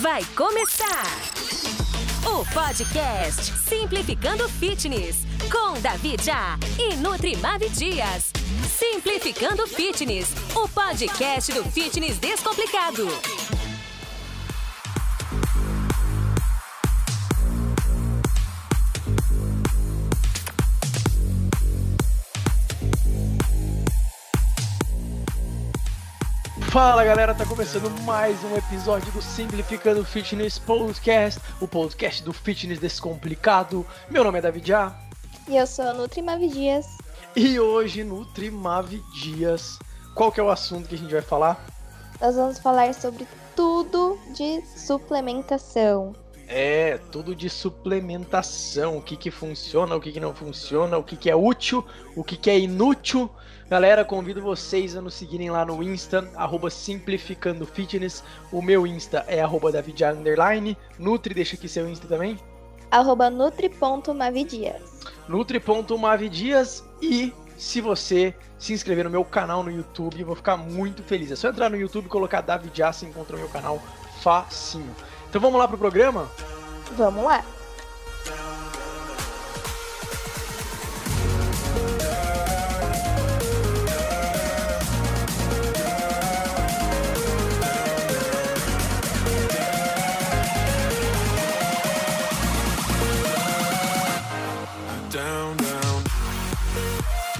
Vai começar o podcast Simplificando Fitness com Davi Já e Nutrimave Dias. Simplificando Fitness, o podcast do fitness descomplicado. Fala galera, tá começando mais um episódio do Simplificando Fitness Podcast, o podcast do fitness descomplicado. Meu nome é David A. E eu sou a Nutrimave Dias. E hoje, Nutrimave Dias, qual que é o assunto que a gente vai falar? Nós vamos falar sobre tudo de suplementação. É, tudo de suplementação, o que que funciona, o que que não funciona, o que que é útil, o que que é inútil. Galera, convido vocês a nos seguirem lá no Insta, arroba Simplificando Fitness. O meu Insta é arroba Underline. Nutri, deixa aqui seu Insta também. Arroba nutri.mavidias. Nutri.mavidias e se você se inscrever no meu canal no YouTube, eu vou ficar muito feliz. É só entrar no YouTube e colocar David Já, você encontra o meu canal facinho. Então vamos lá pro programa? Vamos lá.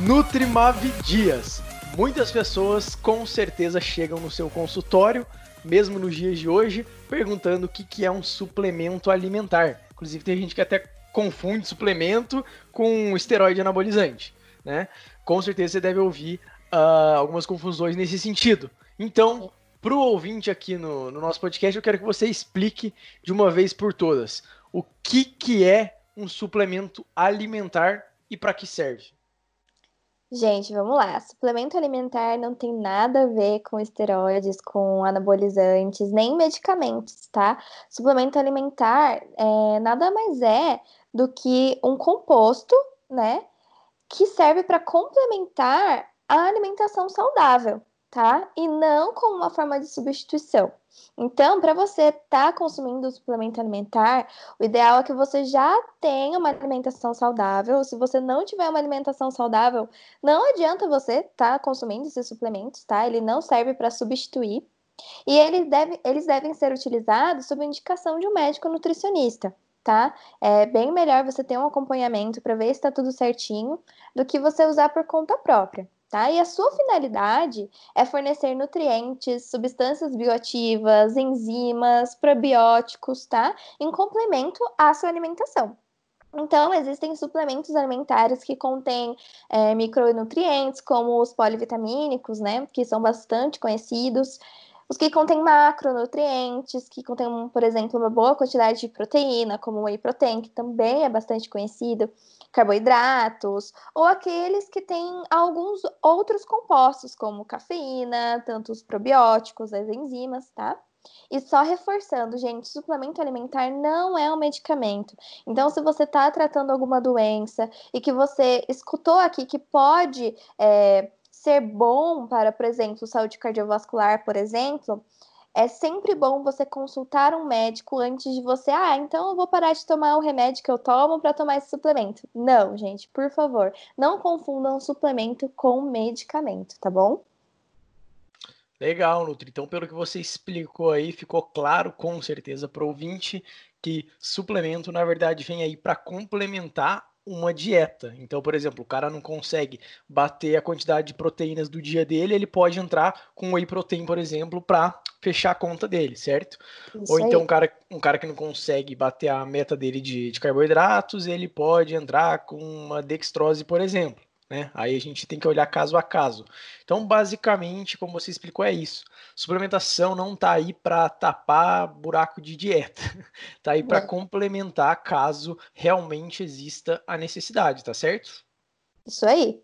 Nutrimav Dias. Muitas pessoas com certeza chegam no seu consultório mesmo nos dias de hoje, perguntando o que, que é um suplemento alimentar. Inclusive, tem gente que até confunde suplemento com esteroide anabolizante, né? Com certeza você deve ouvir uh, algumas confusões nesse sentido. Então, para o ouvinte aqui no, no, nosso podcast, eu quero que você explique de uma vez por todas o que, que é um suplemento alimentar e para que serve. Gente, vamos lá. Suplemento alimentar não tem nada a ver com esteroides, com anabolizantes, nem medicamentos, tá? Suplemento alimentar é, nada mais é do que um composto, né? Que serve para complementar a alimentação saudável, tá? E não como uma forma de substituição. Então, para você estar tá consumindo suplemento alimentar, o ideal é que você já tenha uma alimentação saudável. Se você não tiver uma alimentação saudável, não adianta você estar tá consumindo esses suplementos, tá? Ele não serve para substituir. E eles, deve, eles devem ser utilizados sob indicação de um médico nutricionista, tá? É bem melhor você ter um acompanhamento para ver se está tudo certinho do que você usar por conta própria tá? E a sua finalidade é fornecer nutrientes, substâncias bioativas, enzimas, probióticos, tá? Em complemento à sua alimentação. Então, existem suplementos alimentares que contêm é, micronutrientes, como os polivitamínicos, né? Que são bastante conhecidos. Os que contêm macronutrientes, que contêm, por exemplo, uma boa quantidade de proteína, como o whey protein, que também é bastante conhecido carboidratos, ou aqueles que têm alguns outros compostos, como cafeína, tanto os probióticos, as enzimas, tá? E só reforçando, gente, suplemento alimentar não é um medicamento. Então, se você está tratando alguma doença e que você escutou aqui que pode é, ser bom para, por exemplo, saúde cardiovascular, por exemplo, é sempre bom você consultar um médico antes de você, ah, então eu vou parar de tomar o remédio que eu tomo para tomar esse suplemento. Não, gente, por favor, não confundam suplemento com medicamento, tá bom? Legal, Nutri. Então, pelo que você explicou aí, ficou claro com certeza para o ouvinte que suplemento, na verdade, vem aí para complementar uma dieta. Então, por exemplo, o cara não consegue bater a quantidade de proteínas do dia dele, ele pode entrar com whey protein, por exemplo, para fechar a conta dele, certo? Isso Ou então um cara, um cara que não consegue bater a meta dele de, de carboidratos, ele pode entrar com uma dextrose, por exemplo. Né? Aí a gente tem que olhar caso a caso. Então, basicamente, como você explicou, é isso. Suplementação não está aí para tapar buraco de dieta, está aí para complementar caso realmente exista a necessidade, tá certo? Isso aí.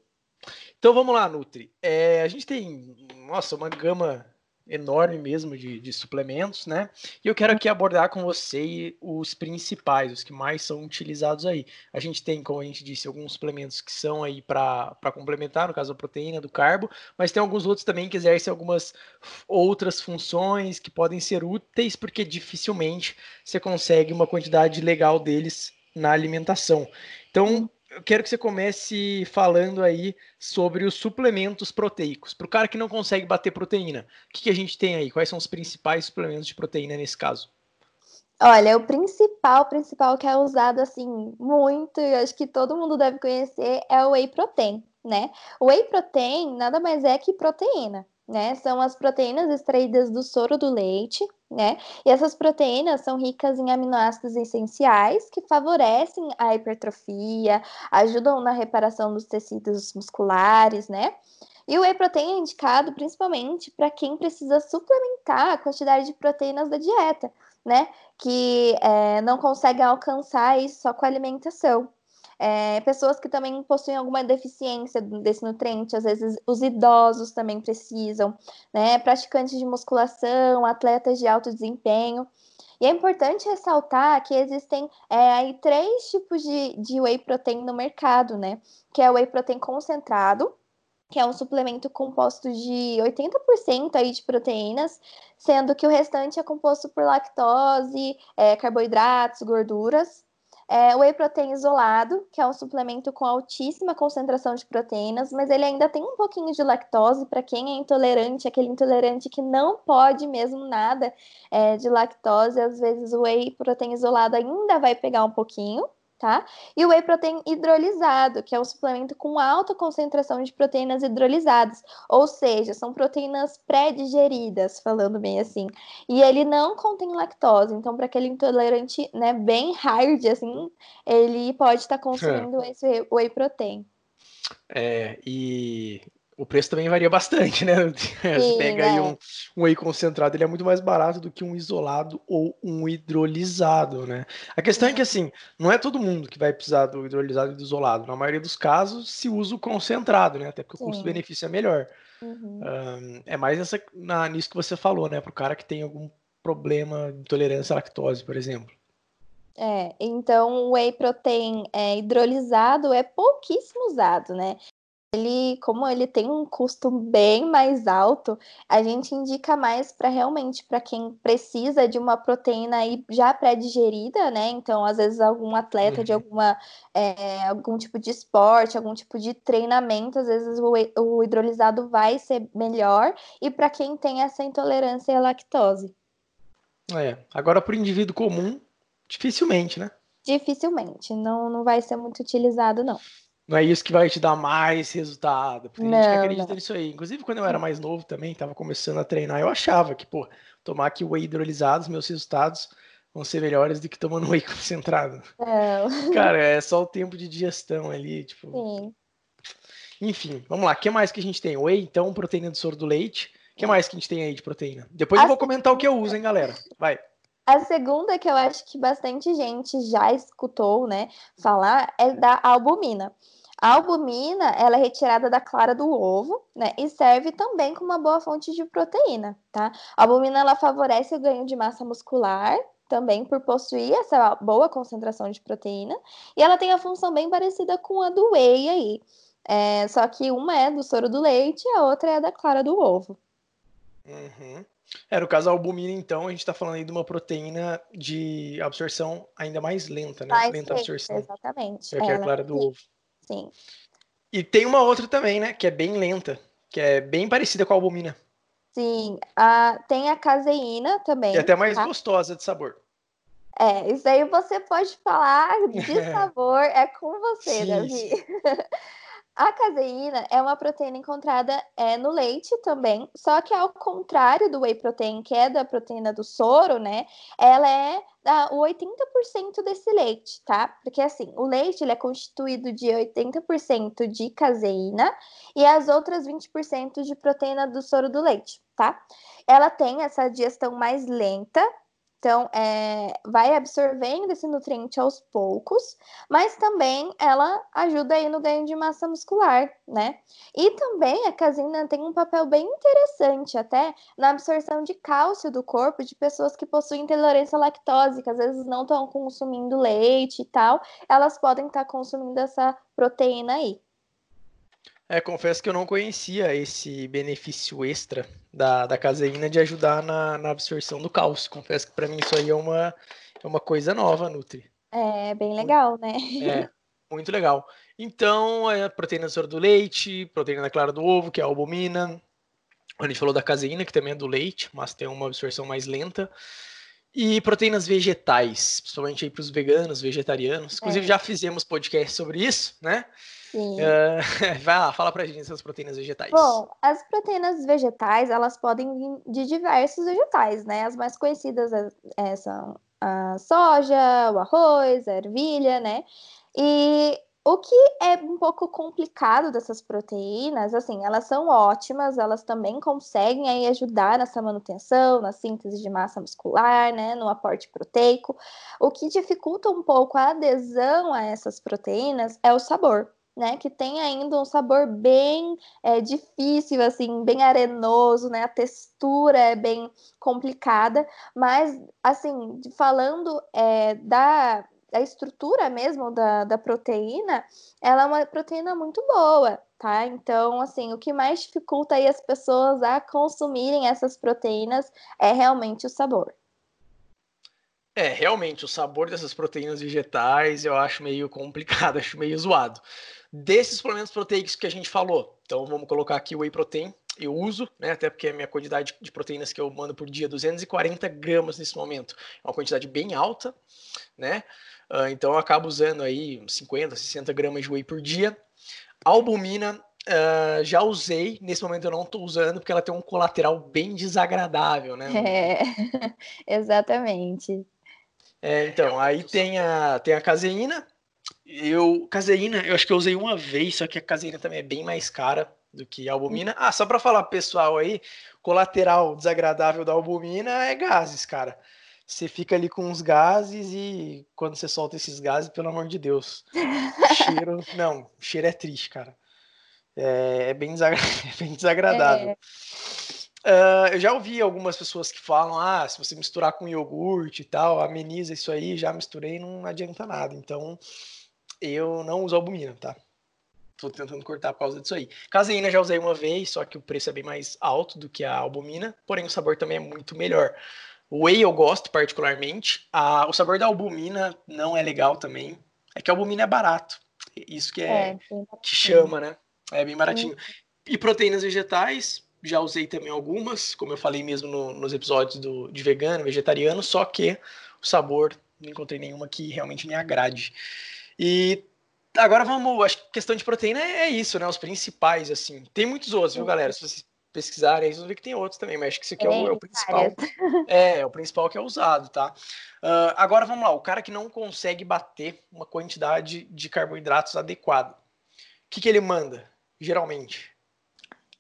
Então vamos lá, Nutri. É, a gente tem, nossa, uma gama enorme mesmo de, de, suplementos, né? E eu quero aqui abordar com você os principais, os que mais são utilizados aí. A gente tem, como a gente disse, alguns suplementos que são aí para complementar, no caso a proteína, do carbo, mas tem alguns outros também que exercem algumas outras funções que podem ser úteis, porque dificilmente você consegue uma quantidade legal deles na alimentação. Então, eu quero que você comece falando aí sobre os suplementos proteicos. Para o cara que não consegue bater proteína, o que, que, a gente tem aí? Quais são os principais suplementos de proteína nesse caso? Olha, o principal, principal que é usado assim muito, e acho que todo mundo deve conhecer, é o whey protein, né? O whey protein nada mais é que proteína né? São as proteínas extraídas do soro do leite, né? E essas proteínas são ricas em aminoácidos essenciais que favorecem a hipertrofia, ajudam na reparação dos tecidos musculares, né? E o whey protein é indicado principalmente para quem precisa suplementar a quantidade de proteínas da dieta, né? Que é, não consegue alcançar isso só com a alimentação. É, pessoas que também possuem alguma deficiência desse nutriente, às vezes os idosos também precisam, né? Praticantes de musculação, atletas de alto desempenho. E é importante ressaltar que existem é, aí três tipos de, de whey protein no mercado, né? Que é o whey protein concentrado, que é um suplemento composto de 80% aí de proteínas, sendo que o restante é composto por lactose, é, carboidratos, gorduras. É, o whey protein isolado, que é um suplemento com altíssima concentração de proteínas, mas ele ainda tem um pouquinho de lactose para quem é intolerante, aquele intolerante que não pode mesmo nada é, de lactose. Às vezes o whey protein isolado ainda vai pegar um pouquinho tá? E o whey protein hidrolisado, que é um suplemento com alta concentração de proteínas hidrolisadas, ou seja, são proteínas pré-digeridas, falando bem assim. E ele não contém lactose, então para aquele intolerante, né, bem hard assim, ele pode estar tá consumindo é. esse whey protein. É, e o preço também varia bastante, né? Você pega aí um, um whey concentrado, ele é muito mais barato do que um isolado ou um hidrolisado, né? A questão é que, assim, não é todo mundo que vai precisar do hidrolisado e do isolado. Na maioria dos casos, se usa o concentrado, né? Até porque Sim. o custo-benefício é melhor. Uhum. Um, é mais essa, na, nisso que você falou, né? Para o cara que tem algum problema de intolerância à lactose, por exemplo. É, então o whey protein é, hidrolisado é pouquíssimo usado, né? Ele, como ele tem um custo bem mais alto, a gente indica mais para realmente para quem precisa de uma proteína aí já pré-digerida, né? Então, às vezes, algum atleta uhum. de alguma é, algum tipo de esporte, algum tipo de treinamento, às vezes o, o hidrolisado vai ser melhor, e para quem tem essa intolerância à lactose. É, agora para o indivíduo comum, dificilmente, né? Dificilmente, não, não vai ser muito utilizado, não não é isso que vai te dar mais resultado. Porque não, gente que acredita nisso aí. Inclusive, quando eu era mais novo também, estava começando a treinar, eu achava que, pô, tomar aqui whey hidrolisado, meus resultados vão ser melhores do que tomando whey concentrado. Não. Cara, é só o tempo de digestão ali, tipo. Sim. Enfim, vamos lá. O que mais que a gente tem? Whey, então, proteína do soro do leite. O que mais que a gente tem aí de proteína? Depois a eu vou comentar o que eu uso, hein, galera. Vai. A segunda que eu acho que bastante gente já escutou, né, falar é da albumina. A albumina, ela é retirada da clara do ovo, né, e serve também como uma boa fonte de proteína, tá? A albumina, ela favorece o ganho de massa muscular, também por possuir essa boa concentração de proteína, e ela tem a função bem parecida com a do whey aí, é, só que uma é do soro do leite e a outra é da clara do ovo. Uhum. É, no caso da albumina, então, a gente está falando aí de uma proteína de absorção ainda mais lenta, né? Mais lenta absorção. Exatamente. É que é a clara do ovo. Sim. E tem uma outra também, né? Que é bem lenta, que é bem parecida com a albumina. Sim, a, tem a caseína também. E até mais tá? gostosa de sabor. É, isso aí você pode falar de sabor, é com você, sim, Davi. A caseína é uma proteína encontrada é, no leite também, só que ao contrário do whey protein, que é da proteína do soro, né? Ela é da, o 80% desse leite, tá? Porque assim, o leite ele é constituído de 80% de caseína e as outras 20% de proteína do soro do leite, tá? Ela tem essa digestão mais lenta, Então, é, vai absorvendo esse nutriente aos poucos, mas também ela ajuda aí no ganho de massa muscular, né? E também a caseína tem um papel bem interessante até na absorção de cálcio do corpo de pessoas que possuem intolerância à lactose, que às vezes não estão consumindo leite e tal, elas podem estar tá consumindo essa proteína aí. É, confesso que eu não conhecia esse benefício extra da, da caseína de ajudar na, na absorção do cálcio. Confesso que para mim isso aí é uma, é uma coisa nova, Nutri. É, bem legal, né? É, muito legal. Então, é proteína do do leite, proteína da clara do ovo, que é a albumina. A gente falou da caseína, que também é do leite, mas tem uma absorção mais lenta. E proteínas vegetais, principalmente aí para os veganos, vegetarianos. Inclusive, é. já fizemos podcast sobre isso, né? Sim. Uh, vai lá, fala pra gente essas proteínas vegetais. Bom, as proteínas vegetais, elas podem vir de diversos vegetais, né? As mais conhecidas é, são a soja, o arroz, a ervilha, né? E o que é um pouco complicado dessas proteínas, assim, elas são ótimas, elas também conseguem aí ajudar nessa manutenção, na síntese de massa muscular, né, no aporte proteico. O que dificulta um pouco a adesão a essas proteínas é o sabor. Né, que tem ainda um sabor bem é, difícil, assim, bem arenoso, né? A textura é bem complicada, mas, assim, falando é, da, estrutura mesmo da, da proteína, ela é uma proteína muito boa, tá? Então, assim, o que mais dificulta aí as pessoas a consumirem essas proteínas é realmente o sabor. É, realmente, o sabor dessas proteínas vegetais eu acho meio complicado, acho meio zoado. Desses suplementos proteicos que a gente falou, então vamos colocar aqui o whey protein, eu uso, né, até porque a minha quantidade de proteínas que eu mando por dia, 240 gramas nesse momento, é uma quantidade bem alta, né? Uh, então eu acabo usando aí 50, 60 gramas de whey por dia. Albumina uh, já usei, nesse momento eu não estou usando porque ela tem um colateral bem desagradável, né? É, exatamente. É, então, aí tem a, tem a caseína. Eu, caseína, eu acho que eu usei uma vez, só que a caseína também é bem mais cara do que a albumina. Ah, só para falar pessoal aí, colateral desagradável da albumina é gases, cara você fica ali com os gases e quando você solta esses gases, pelo amor de Deus, cheiro, não, cheiro é triste, cara. É, é bem, é bem desagradável. É. Uh, eu já ouvi algumas pessoas que falam, ah, se você misturar com iogurte e tal, ameniza isso aí, já misturei, não adianta nada. Então, eu não uso albumina, tá? Tô tentando cortar por causa disso aí. Caseína já usei uma vez, só que o preço é bem mais alto do que a albumina, porém o sabor também é muito melhor. O whey eu gosto particularmente. A, o sabor da albumina não é legal também. É que a albumina é barato. Isso que é, é que chama, né? É bem baratinho. E proteínas vegetais, já usei também algumas, como eu falei mesmo no, nos episódios do, de vegano, vegetariano, só que o sabor não encontrei nenhuma que realmente me agrade. E agora vamos, acho que questão de proteína é, é isso, né? Os principais, assim. Tem muitos outros, viu, galera? Se vocês pesquisarem, aí vocês vão ver que tem outros também, mas acho que esse aqui é, o, é o principal. É, é o principal que é usado, tá? Uh, agora vamos lá, o cara que não consegue bater uma quantidade de carboidratos adequada. O que, que ele manda, geralmente?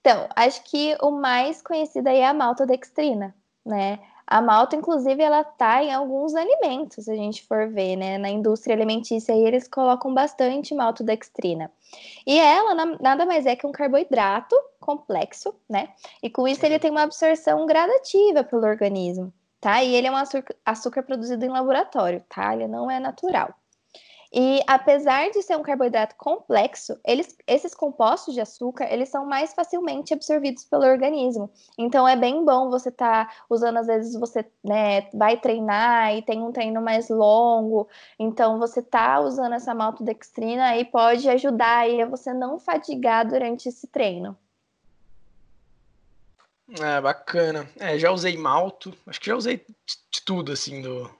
Então, acho que o mais conhecido aí é a maltodextrina, né? A malta, inclusive, ela tá em alguns alimentos, se a gente for ver, né? Na indústria alimentícia aí, eles colocam bastante maltodextrina. E ela nada mais é que um carboidrato complexo, né? E com isso ele tem uma absorção gradativa pelo organismo, tá? E ele é um açúcar, açúcar produzido em laboratório, tá? Ele não é natural. E apesar de ser um carboidrato complexo, eles, esses compostos de açúcar, eles são mais facilmente absorvidos pelo organismo. Então é bem bom você estar tá usando, às vezes você né, vai treinar e tem um treino mais longo, então você tá usando essa maltodextrina e pode ajudar aí a você não fadigar durante esse treino. É, bacana. É, já usei malto, acho que já usei de tudo, assim, do,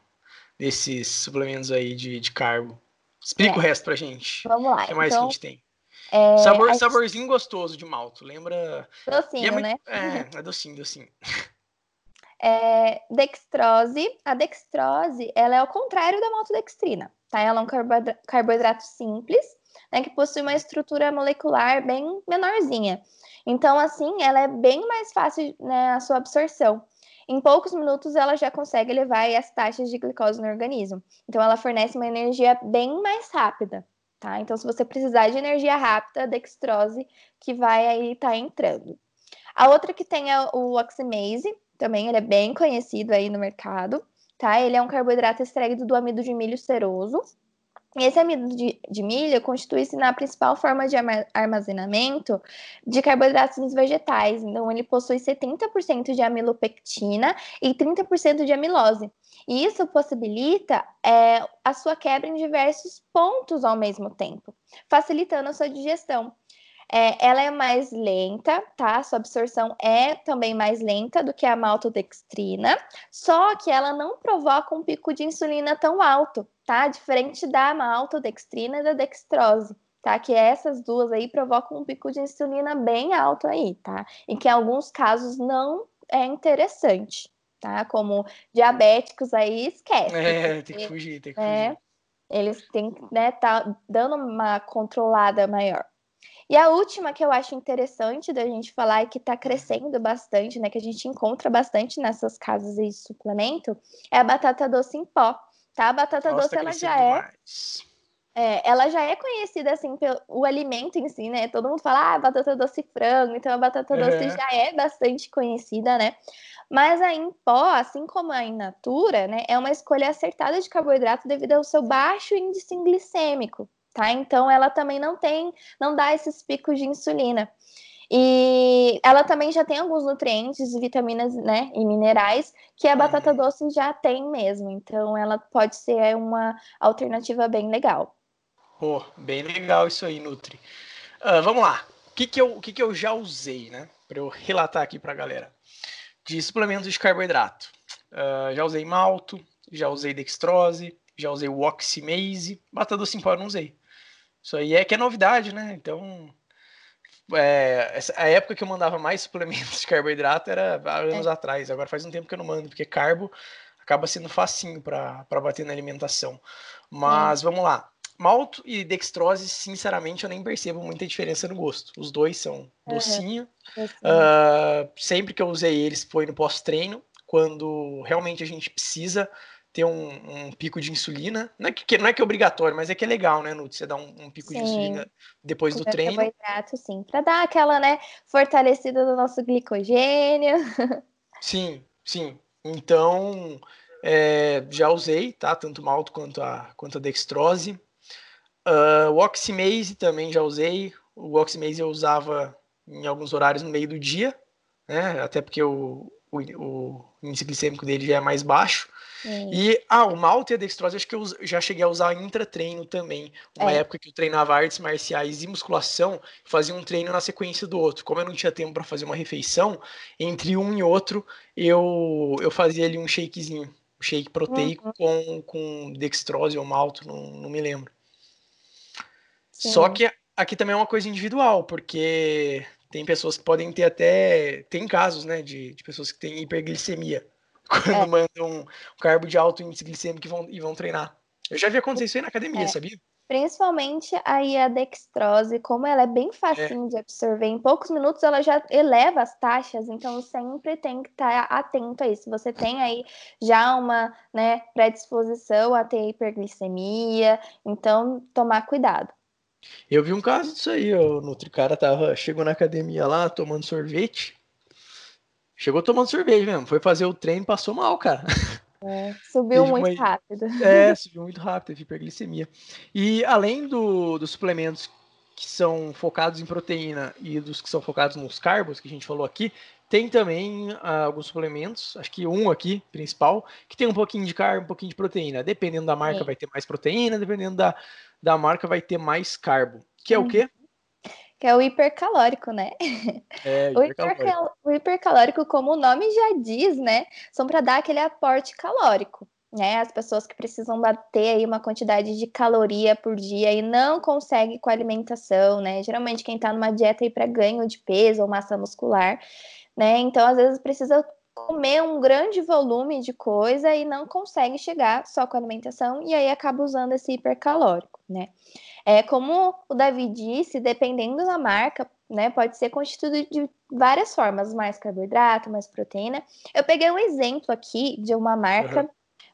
desses suplementos aí de, de carbo. Explica é. o resto pra gente. Vamos lá. O que mais então, que a gente tem? É, Sabor, gente... Saborzinho gostoso de malto, lembra? Docinho, é muito... né? É, é docinho, docinho. É, dextrose. A dextrose, ela é o contrário da maltodextrina, tá? Ela é um carboidrato simples, né, que possui uma estrutura molecular bem menorzinha. Então, assim, ela é bem mais fácil, né, a sua absorção. Em poucos minutos ela já consegue elevar as taxas de glicose no organismo. Então ela fornece uma energia bem mais rápida, tá? Então se você precisar de energia rápida, a dextrose que vai aí estar tá entrando. A outra que tem é o oximase, também ele é bem conhecido aí no mercado, tá? Ele é um carboidrato extraído do amido de milho seroso. Esse amido de, de milho constitui-se na principal forma de armazenamento de carboidratos vegetais. Então, ele possui 70% de amilopectina e 30% de amilose. E isso possibilita é, a sua quebra em diversos pontos ao mesmo tempo, facilitando a sua digestão. É, ela é mais lenta, tá? Sua absorção é também mais lenta do que a maltodextrina, só que ela não provoca um pico de insulina tão alto, tá? Diferente da maltodextrina e da dextrose. Tá, que essas duas aí provocam um pico de insulina bem alto aí, tá? E que em alguns casos não é interessante, tá? Como diabéticos aí, esquece. É, porque, tem que fugir, tem que né, fugir. Eles têm que, né, tá dando uma controlada maior. E a última que eu acho interessante da gente falar e que está crescendo bastante, né, que a gente encontra bastante nessas casas de suplemento, é a batata doce em pó, tá? A batata Nossa, doce, ela já é, é, ela já é conhecida assim pelo o alimento em si, né? Todo mundo fala, ah, batata doce frango, então a batata doce já é bastante conhecida, né? Mas a em pó, assim como a in natura, né, é uma escolha acertada de carboidrato devido ao seu baixo índice glicêmico, tá? Então ela também não tem, não dá esses picos de insulina. E ela também já tem alguns nutrientes, vitaminas, né, e minerais que a batata uhum. doce já tem mesmo. Então ela pode ser uma alternativa bem legal. Pô, bem legal isso aí, Nutri. Uh, vamos lá. O que que eu, o que que eu já usei, né, para eu relatar aqui para a galera? De suplementos de carboidrato. Uh, já usei malto, já usei dextrose, já usei o oximase, batata doce em pó eu não usei. Isso aí é que é novidade, né? Então, é, a época que eu mandava mais suplementos de carboidrato era há anos é. atrás. Agora faz um tempo que eu não mando, porque carbo acaba sendo facinho para bater na alimentação. Mas é. vamos lá. Malto e dextrose, sinceramente, eu nem percebo muita diferença no gosto. Os dois são docinho. Uhum. Uh, sempre que eu usei eles foi no pós-treino, quando realmente a gente precisa ter um, um, pico de insulina. Não é que, não é que é obrigatório, mas é que é legal, né, Nutri? Você dar um, um pico sim. de insulina depois do treino. Carboidrato, sim, para dar aquela, né, fortalecida do nosso glicogênio. Sim, sim. Então, é, já usei, tá? Tanto o malto quanto a, quanto a dextrose. Uh, o oximase também já usei. O oximase eu usava em alguns horários no meio do dia, né? Até porque o, o, o índice glicêmico dele já é mais baixo. E, ah, o malte e a dextrose, acho que eu já cheguei a usar intra-treino também. Uma é. época que eu treinava artes marciais e musculação, fazia um treino na sequência do outro. Como eu não tinha tempo para fazer uma refeição, entre um e outro, eu, eu fazia ali um shakezinho. Um shake proteico uhum. com, com dextrose ou malto, não, não me lembro. Sim. Só que aqui também é uma coisa individual, porque tem pessoas que podem ter até. Tem casos, né, de, de pessoas que têm hiperglicemia quando é. mandam um carbo de alto índice glicêmico e vão, e vão treinar. Eu já vi acontecer isso aí na academia, é. sabia? Principalmente aí a dextrose, como ela é bem facinho é. de absorver, em poucos minutos ela já eleva as taxas, então sempre tem que estar tá atento a isso. Você tem aí já uma né, predisposição a ter hiperglicemia, então tomar cuidado. Eu vi um caso disso aí, o Nutri cara tava, chegou na academia lá tomando sorvete, Chegou tomando sorvete mesmo. Foi fazer o treino, passou mal, cara. É, subiu muito uma... rápido. É, subiu muito rápido, teve hiperglicemia. E além do, dos suplementos que são focados em proteína e dos que são focados nos carbos, que a gente falou aqui, tem também uh, alguns suplementos, acho que um aqui, principal, que tem um pouquinho de carbo, um pouquinho de proteína. Dependendo da marca, Sim. vai ter mais proteína, dependendo da, da marca, vai ter mais carbo. Que é uhum. o quê? Que é o hipercalórico, né? É, o, hipercalórico. o hipercalórico, como o nome já diz, né? São para dar aquele aporte calórico. Né, as pessoas que precisam bater aí uma quantidade de caloria por dia e não conseguem com a alimentação, né? Geralmente quem está numa dieta aí para ganho de peso ou massa muscular, né? Então às vezes precisa comer um grande volume de coisa e não consegue chegar só com a alimentação e aí acaba usando esse hipercalórico, né? É, como o Davi disse, dependendo da marca, né? Pode ser constituído de várias formas, mais carboidrato, mais proteína. Eu peguei um exemplo aqui de uma marca uhum.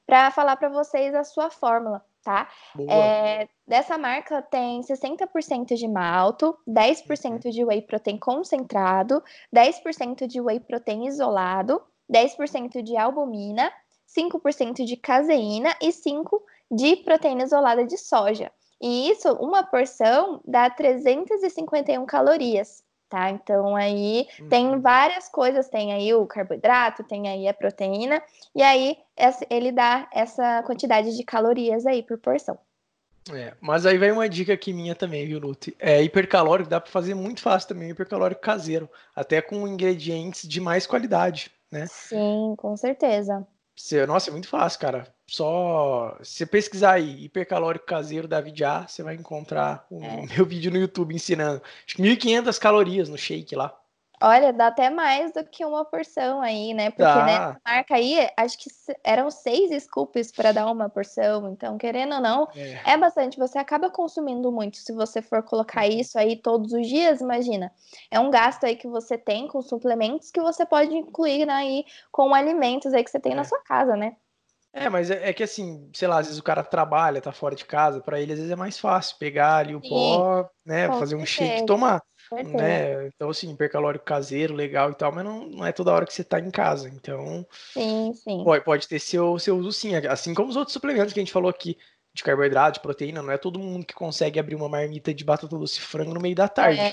para falar para vocês a sua fórmula, tá? É, dessa marca tem 60% de malto, 10% uhum. de whey protein concentrado, 10% de whey protein isolado, 10% de albumina, 5% de caseína e 5% de proteína isolada de soja. E isso, uma porção, dá 351 calorias, tá? Então aí uhum. tem várias coisas, tem aí o carboidrato, tem aí a proteína, e aí ele dá essa quantidade de calorias aí por porção. É, mas aí vem uma dica aqui minha também, viu, Luti? É hipercalórico, dá para fazer muito fácil também, hipercalórico caseiro, até com ingredientes de mais qualidade, né? Sim, com certeza. Nossa, é muito fácil, cara. Só se pesquisar aí, hipercalórico caseiro da A, você vai encontrar o é. meu vídeo no YouTube ensinando. Acho que 1.500 calorias no shake lá. Olha, dá até mais do que uma porção aí, né? Porque dá. nessa marca aí, acho que eram seis scoops para dar uma porção. Então, querendo ou não, é. é. bastante. Você acaba consumindo muito. Se você for colocar uhum. isso aí todos os dias, imagina. É um gasto aí que você tem com suplementos que você pode incluir né, aí com alimentos aí que você tem é. na sua casa, né? É, mas é, é, que assim, sei lá, às vezes o cara trabalha, tá fora de casa, para ele às vezes é mais fácil pegar ali o Sim, pó, né, fazer um shake e tomar. Né? Então, assim, hipercalórico caseiro, legal e tal, mas não, não é toda hora que você tá em casa. Então, sim, sim. Pode, pode ter seu, seu uso sim. Assim como os outros suplementos que a gente falou aqui, de carboidrato, de proteína, não é todo mundo que consegue abrir uma marmita de batata doce frango no meio da tarde. É.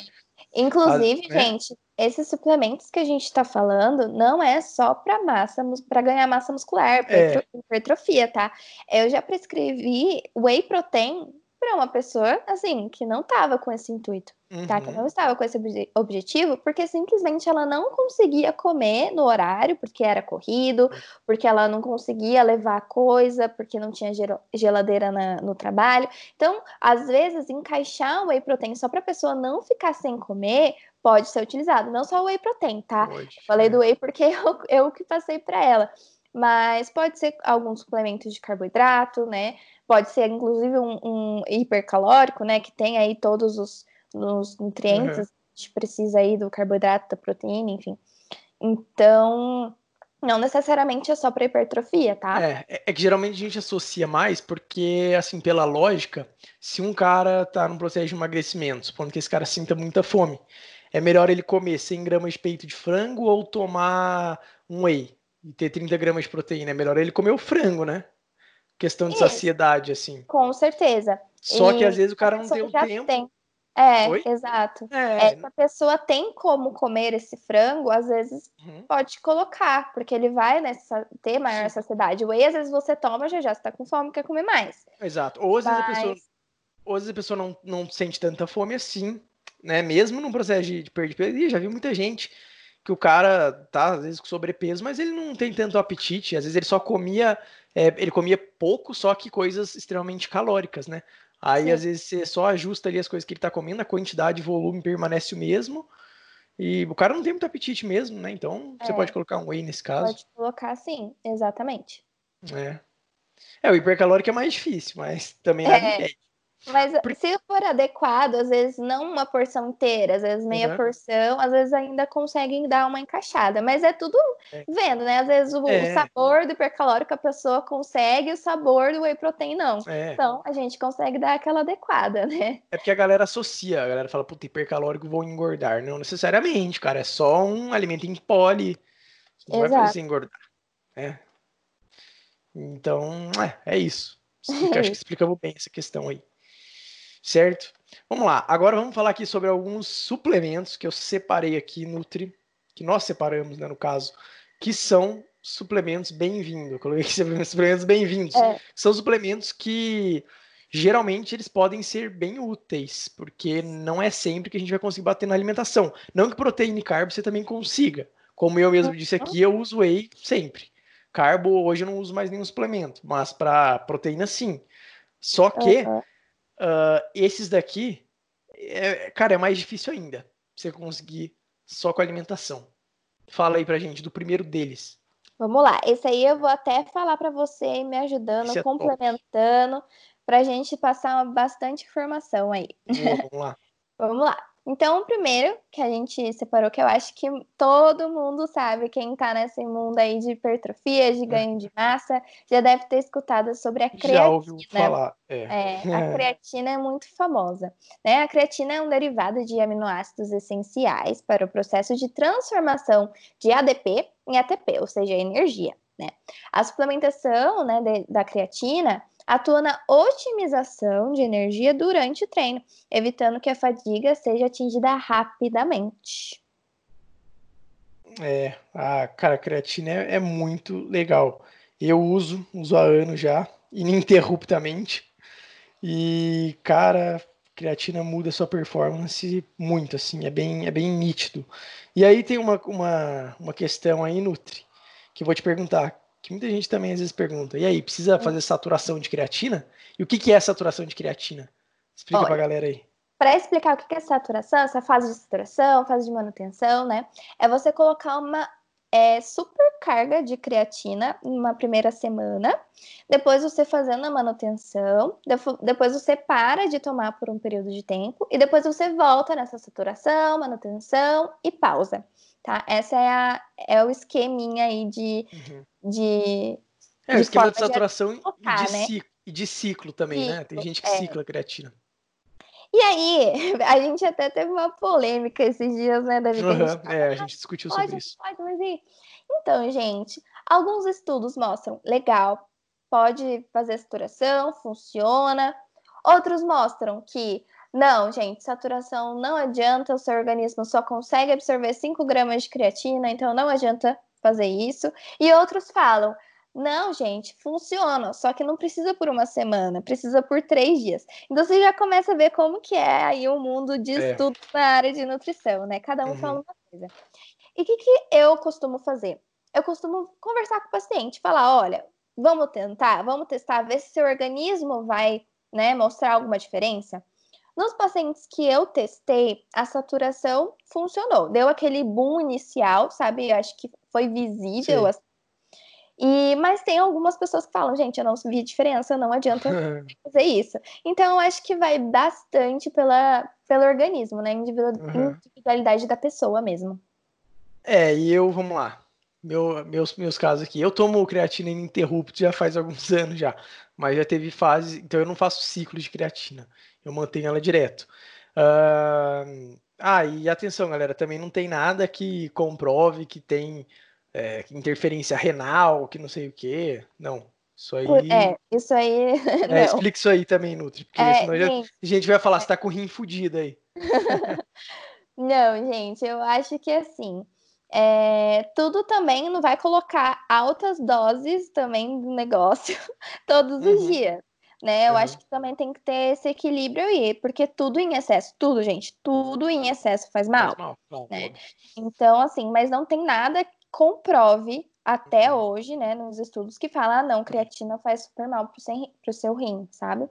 Inclusive, né? gente, esses suplementos que a gente está falando não é só para massa, para ganhar massa muscular, para é. hipertrofia, tá? Eu já prescrevi whey protein para uma pessoa, assim, que não estava com esse intuito, uhum. tá? Que uhum. não estava com esse ob objetivo, porque simplesmente ela não conseguia comer no horário, porque era corrido, porque ela não conseguia levar coisa, porque não tinha geladeira na, no trabalho. Então, às vezes, encaixar o whey protein só para a pessoa não ficar sem comer pode ser utilizado. Não só o whey protein, tá? Pode, Falei é. do whey porque eu, eu que passei para ela. Mas pode ser alguns suplementos de carboidrato, né? Pode ser, inclusive, um, um hipercalórico, né? Que tem aí todos os, os nutrientes uhum. que a gente precisa aí do carboidrato, da proteína, enfim. Então, não necessariamente é só para hipertrofia, tá? É, é, é que geralmente a gente associa mais porque, assim, pela lógica, se um cara tá num processo de emagrecimento, supondo que esse cara sinta muita fome, é melhor ele comer 100 gramas de peito de frango ou tomar um whey e ter 30 gramas de proteína? É melhor ele comer o frango, né? Questão de Isso. saciedade, assim. Com certeza. Só e que às vezes o cara não tem o tempo. Tem. É, Oi? exato. É. Essa pessoa tem como comer esse frango, às vezes uhum. pode colocar, porque ele vai nessa, ter maior Sim. saciedade. O whey, às vezes você toma, já já está com fome, quer comer mais. Exato. Ou às vezes Mas... a pessoa, ou às vezes a pessoa não, não sente tanta fome assim, né? Mesmo num processo de, de perda de peso. Ih, já vi muita gente que o cara tá, às vezes, com sobrepeso, mas ele não tem tanto apetite. Às vezes ele só comia é, ele comia pouco, só que coisas extremamente calóricas, né? Aí, Sim. às vezes, você só ajusta ali as coisas que ele tá comendo, a quantidade e volume permanece o mesmo. E o cara não tem muito apetite mesmo, né? Então, é. você pode colocar um whey nesse caso. Pode colocar sim, exatamente. É. É, o hipercalórico é mais difícil, mas também nada é. impede. Mas se for adequado, às vezes não uma porção inteira, às vezes meia uhum. porção, às vezes ainda conseguem dar uma encaixada. Mas é tudo é. vendo, né? Às vezes o, é. o, sabor do hipercalórico a pessoa consegue, o sabor do whey protein não. É. Então a gente consegue dar aquela adequada, né? É porque a galera associa, a galera fala, puta, hipercalórico vou engordar. Não necessariamente, cara. É só um alimento em poli. Não Exato. vai fazer engordar. É. Então, é, é isso. Acho que explicamos bem essa questão aí certo? Vamos lá, agora vamos falar aqui sobre alguns suplementos que eu separei aqui, Nutri, que nós separamos, né, no caso, que são suplementos bem-vindos. Coloquei aqui suplementos bem-vindos. É. São suplementos que geralmente eles podem ser bem úteis, porque não é sempre que a gente vai conseguir bater na alimentação. Não que proteína e carbo você também consiga. Como eu mesmo disse aqui, eu uso whey sempre. Carbo hoje eu não uso mais nenhum suplemento, mas para proteína sim. Só que uhum. Uh, esses daqui, é, cara, é mais difícil ainda você conseguir só com alimentação. Fala aí pra gente do primeiro deles. Vamos lá, esse aí eu vou até falar para você, me ajudando, é complementando, para a gente passar bastante informação aí. Vamos lá. vamos lá. Então, o primeiro que a gente separou, que eu acho que todo mundo sabe, quem tá nesse mundo aí de hipertrofia, de ganho de massa, já deve ter escutado sobre a creatina. Já ouviu falar, é. é a creatina é muito famosa. Né? A creatina é um derivado de aminoácidos essenciais para o processo de transformação de ADP em ATP, ou seja, energia. Né? A suplementação né, de, da creatina atua na otimização de energia durante o treino, evitando que a fadiga seja atingida rapidamente. É, a cara, a creatina é, é muito legal. Eu uso, uso há anos já, ininterruptamente. E, cara, creatina muda sua performance muito, assim, é bem, é bem nítido. E aí tem uma, uma, uma questão aí, Nutri, que eu vou te perguntar que muita gente também às vezes pergunta, e aí, precisa hum. fazer saturação de creatina? E o que, que é saturação de creatina? Explica Olha, pra galera aí. Para explicar o que é saturação, essa fase de saturação, fase de manutenção, né? É você colocar uma é, supercarga de creatina em uma primeira semana, depois você fazendo a manutenção, depois você para de tomar por um período de tempo, e depois você volta nessa saturação, manutenção e pausa tá? Essa é, a, é o esqueminha aí de. Uhum. de é, o esquema de saturação de colocar, e, de né? ciclo, e de ciclo também, ciclo, né? Tem gente que é. cicla creatina. E aí, a gente até teve uma polêmica esses dias, né, Davi? Uhum, a gente, é, a gente discutiu pode, sobre isso. Pode, mas e... Então, gente, alguns estudos mostram legal, pode fazer saturação, funciona. Outros mostram que não, gente, saturação não adianta, o seu organismo só consegue absorver 5 gramas de creatina, então não adianta fazer isso. E outros falam, não, gente, funciona, só que não precisa por uma semana, precisa por três dias. Então você já começa a ver como que é aí o mundo de é. estudo na área de nutrição, né? Cada um uhum. fala uma coisa. E o que, que eu costumo fazer? Eu costumo conversar com o paciente, falar, olha, vamos tentar, vamos testar, ver se seu organismo vai né, mostrar alguma diferença. Nos pacientes que eu testei, a saturação funcionou. Deu aquele boom inicial, sabe? Eu acho que foi visível. Assim. E, mas tem algumas pessoas que falam, gente, eu não vi diferença, não adianta fazer isso. Então, eu acho que vai bastante pela, pelo organismo, né? Individualidade uhum. da pessoa mesmo. É, e eu, vamos lá. Meu, meus, meus casos aqui. Eu tomo creatina ininterrupto já faz alguns anos já. Mas já teve fase. Então eu não faço ciclo de creatina eu mantenho ela direto. Uh, ah, e atenção, galera, também não tem nada que comprove que tem é, interferência renal, que não sei o que. Não. Isso aí. É, isso aí. É, explica isso aí também, Nutri, porque é, senão gente... a gente vai falar, você tá com o rim fudido aí. não, gente, eu acho que assim. É, tudo também não vai colocar altas doses também do negócio todos os uhum. dias né? Eu uhum. acho que também tem que ter esse equilíbrio aí, porque tudo em excesso, tudo, gente, tudo em excesso faz mal. Faz mal. Né? Então, assim, mas não tem nada que comprove até uhum. hoje, né, nos estudos que fala, ah, não, creatina faz super mal pro, seu, pro seu rim, sabe?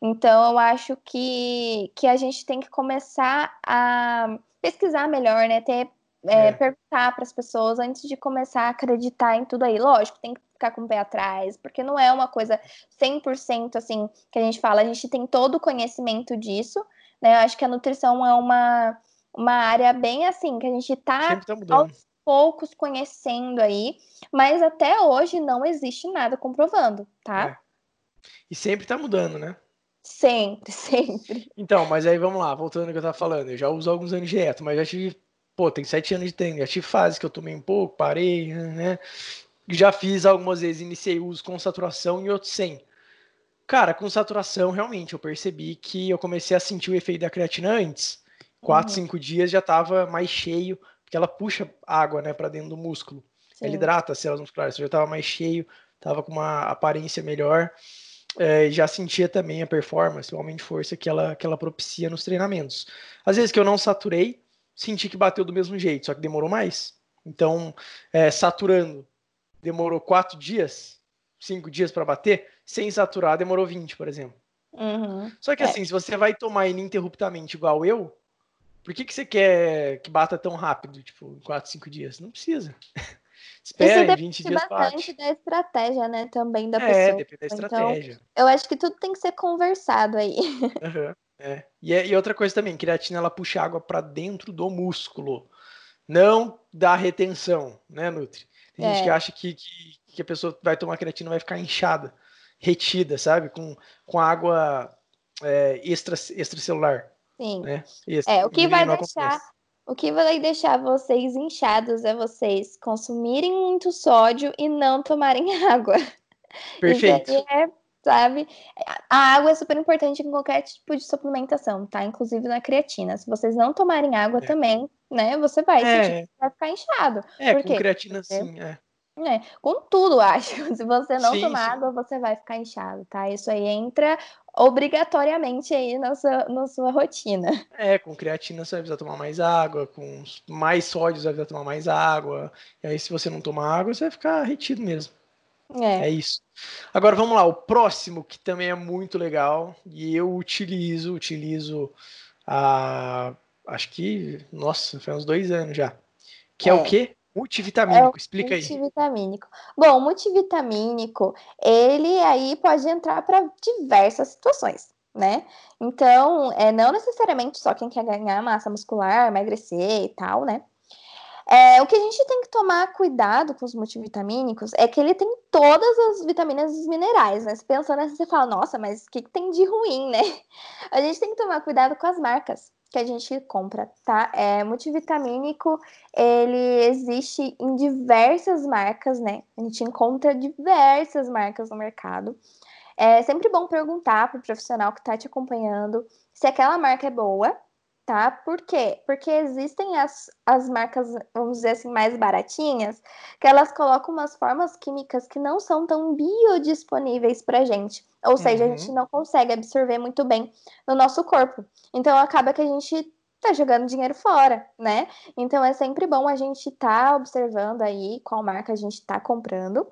Então, eu acho que, que a gente tem que começar a pesquisar melhor, né? Ter, é, é. perguntar para as pessoas antes de começar a acreditar em tudo aí. Lógico, tem que ficar com o pé atrás, porque não é uma coisa 100% assim que a gente fala, a gente tem todo o conhecimento disso, né? Eu acho que a nutrição é uma, uma área bem assim, que a gente tá, aos poucos conhecendo aí, mas até hoje não existe nada comprovando, tá? É. E sempre tá mudando, né? Sempre, sempre. Então, mas aí vamos lá, voltando ao que eu tava falando, eu já uso alguns anos dieta, mas já tive, pô, tem sete anos de treino, já tive fases que eu tomei um pouco, parei, né? Já fiz algumas vezes, iniciei uso com saturação e outros sem. Cara, com saturação, realmente, eu percebi que eu comecei a sentir o efeito da creatina antes. Quatro, uhum. cinco dias já estava mais cheio, porque ela puxa água, né, para dentro do músculo. Sim. Ela hidrata as células musculares. Eu já estava mais cheio, estava com uma aparência melhor. É, já sentia também a performance, o aumento de força que ela, que ela propicia nos treinamentos. Às vezes que eu não saturei, senti que bateu do mesmo jeito, só que demorou mais. Então, é, saturando, demorou quatro dias, cinco dias para bater, sem saturar demorou 20, por exemplo. Uhum. Só que é. assim, se você vai tomar ininterruptamente igual eu, por que, que você quer que bata tão rápido, tipo, em 4, 5 dias? Não precisa. Espera, em 20 dias bastante da estratégia, né, também da é, pessoa. É, depende da então, estratégia. Então, eu acho que tudo tem que ser conversado aí. Uhum. É. E, é, e outra coisa também, creatina ela puxa água para dentro do músculo, não dá retenção, né, Nutri? Tem é. gente que acha que, que, que, a pessoa vai tomar creatina vai ficar inchada, retida, sabe? Com, com água é, extra, extracelular. Sim. Né? é, o que vai deixar. Acontece. O que vai deixar vocês inchados é vocês consumirem muito sódio e não tomarem água. Perfeito. É, sabe? A água é super importante em qualquer tipo de suplementação, tá? Inclusive na creatina. Se vocês não tomarem água é. também, né? Você vai, é. vai ficar inchado. É, Por com creatina sim, é. É, com tudo, acho. Se você não sim, tomar sim. água, você vai ficar inchado, tá? Isso aí entra obrigatoriamente aí na sua, na sua rotina. É, com creatina você vai precisar tomar mais água, com mais sódio você vai precisar tomar mais água. E aí, se você não tomar água, você vai ficar retido mesmo. É. é isso. Agora vamos lá, o próximo que também é muito legal e eu utilizo, utilizo há acho que, nossa, foi uns dois anos já. Que é, é o quê? Multivitamínico, é explica multivitamínico. aí. Multivitamínico. Bom, multivitamínico, ele aí pode entrar para diversas situações, né? Então, é não necessariamente só quem quer ganhar massa muscular, emagrecer e tal, né? É, o que a gente tem que tomar cuidado com os multivitamínicos é que ele tem todas as vitaminas e os minerais, né? Pensando nessa, você fala, nossa, mas o que, que tem de ruim, né? A gente tem que tomar cuidado com as marcas que a gente compra, tá? É multivitamínico, ele existe em diversas marcas, né? A gente encontra diversas marcas no mercado. É sempre bom perguntar para o profissional que está te acompanhando se aquela marca é boa, tá? Por quê? Porque existem as, as marcas, vamos dizer assim, mais baratinhas, que elas colocam umas formas químicas que não são tão biodisponíveis pra gente. Ou seja, uhum. a gente uhum. não consegue absorver muito bem no nosso corpo. Então acaba que a gente tá jogando dinheiro fora, né? Então é sempre bom a gente tá observando aí qual marca a gente tá comprando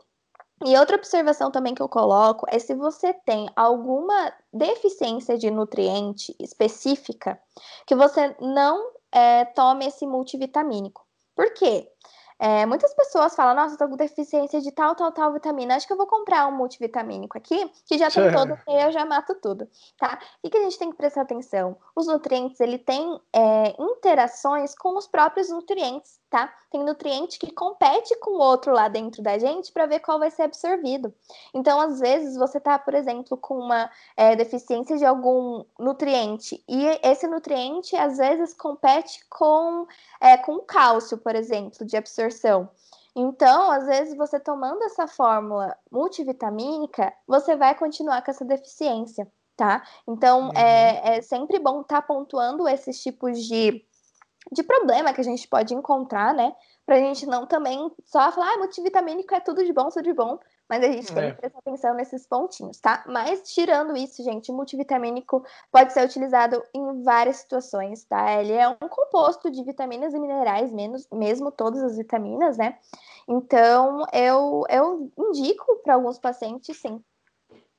e outra observação também que eu coloco é se você tem alguma deficiência de nutriente específica, que você não é, tome esse multivitamínico. Por quê? É, muitas pessoas falam, nossa, eu tô com deficiência de tal, tal, tal vitamina, acho que eu vou comprar um multivitamínico aqui, que já tem todo e eu já mato tudo, tá? O que, a gente tem que prestar atenção? Os nutrientes, ele tem é, interações com os próprios nutrientes, tá? Tem nutriente que compete com o outro lá dentro da gente para ver qual vai ser absorvido. Então, às vezes, você tá, por exemplo, com uma é, deficiência de algum nutriente e esse nutriente, às vezes, compete com, é, com cálcio, por exemplo, de absorção. Então, às vezes, você tomando essa fórmula multivitamínica, você vai continuar com essa deficiência, tá? Então, é, uhum. é, é sempre bom estar tá pontuando esses tipos de de problema que a gente pode encontrar, né? Pra gente não também só falar, ah, multivitamínico é tudo de bom, tudo de bom. Mas a gente é. tem que prestar atenção nesses pontinhos, tá? Mas tirando isso, gente, multivitamínico pode ser utilizado em várias situações, tá? Ele é um composto de vitaminas e minerais, menos, mesmo todas as vitaminas, né? Então, eu, eu indico para alguns pacientes, sim.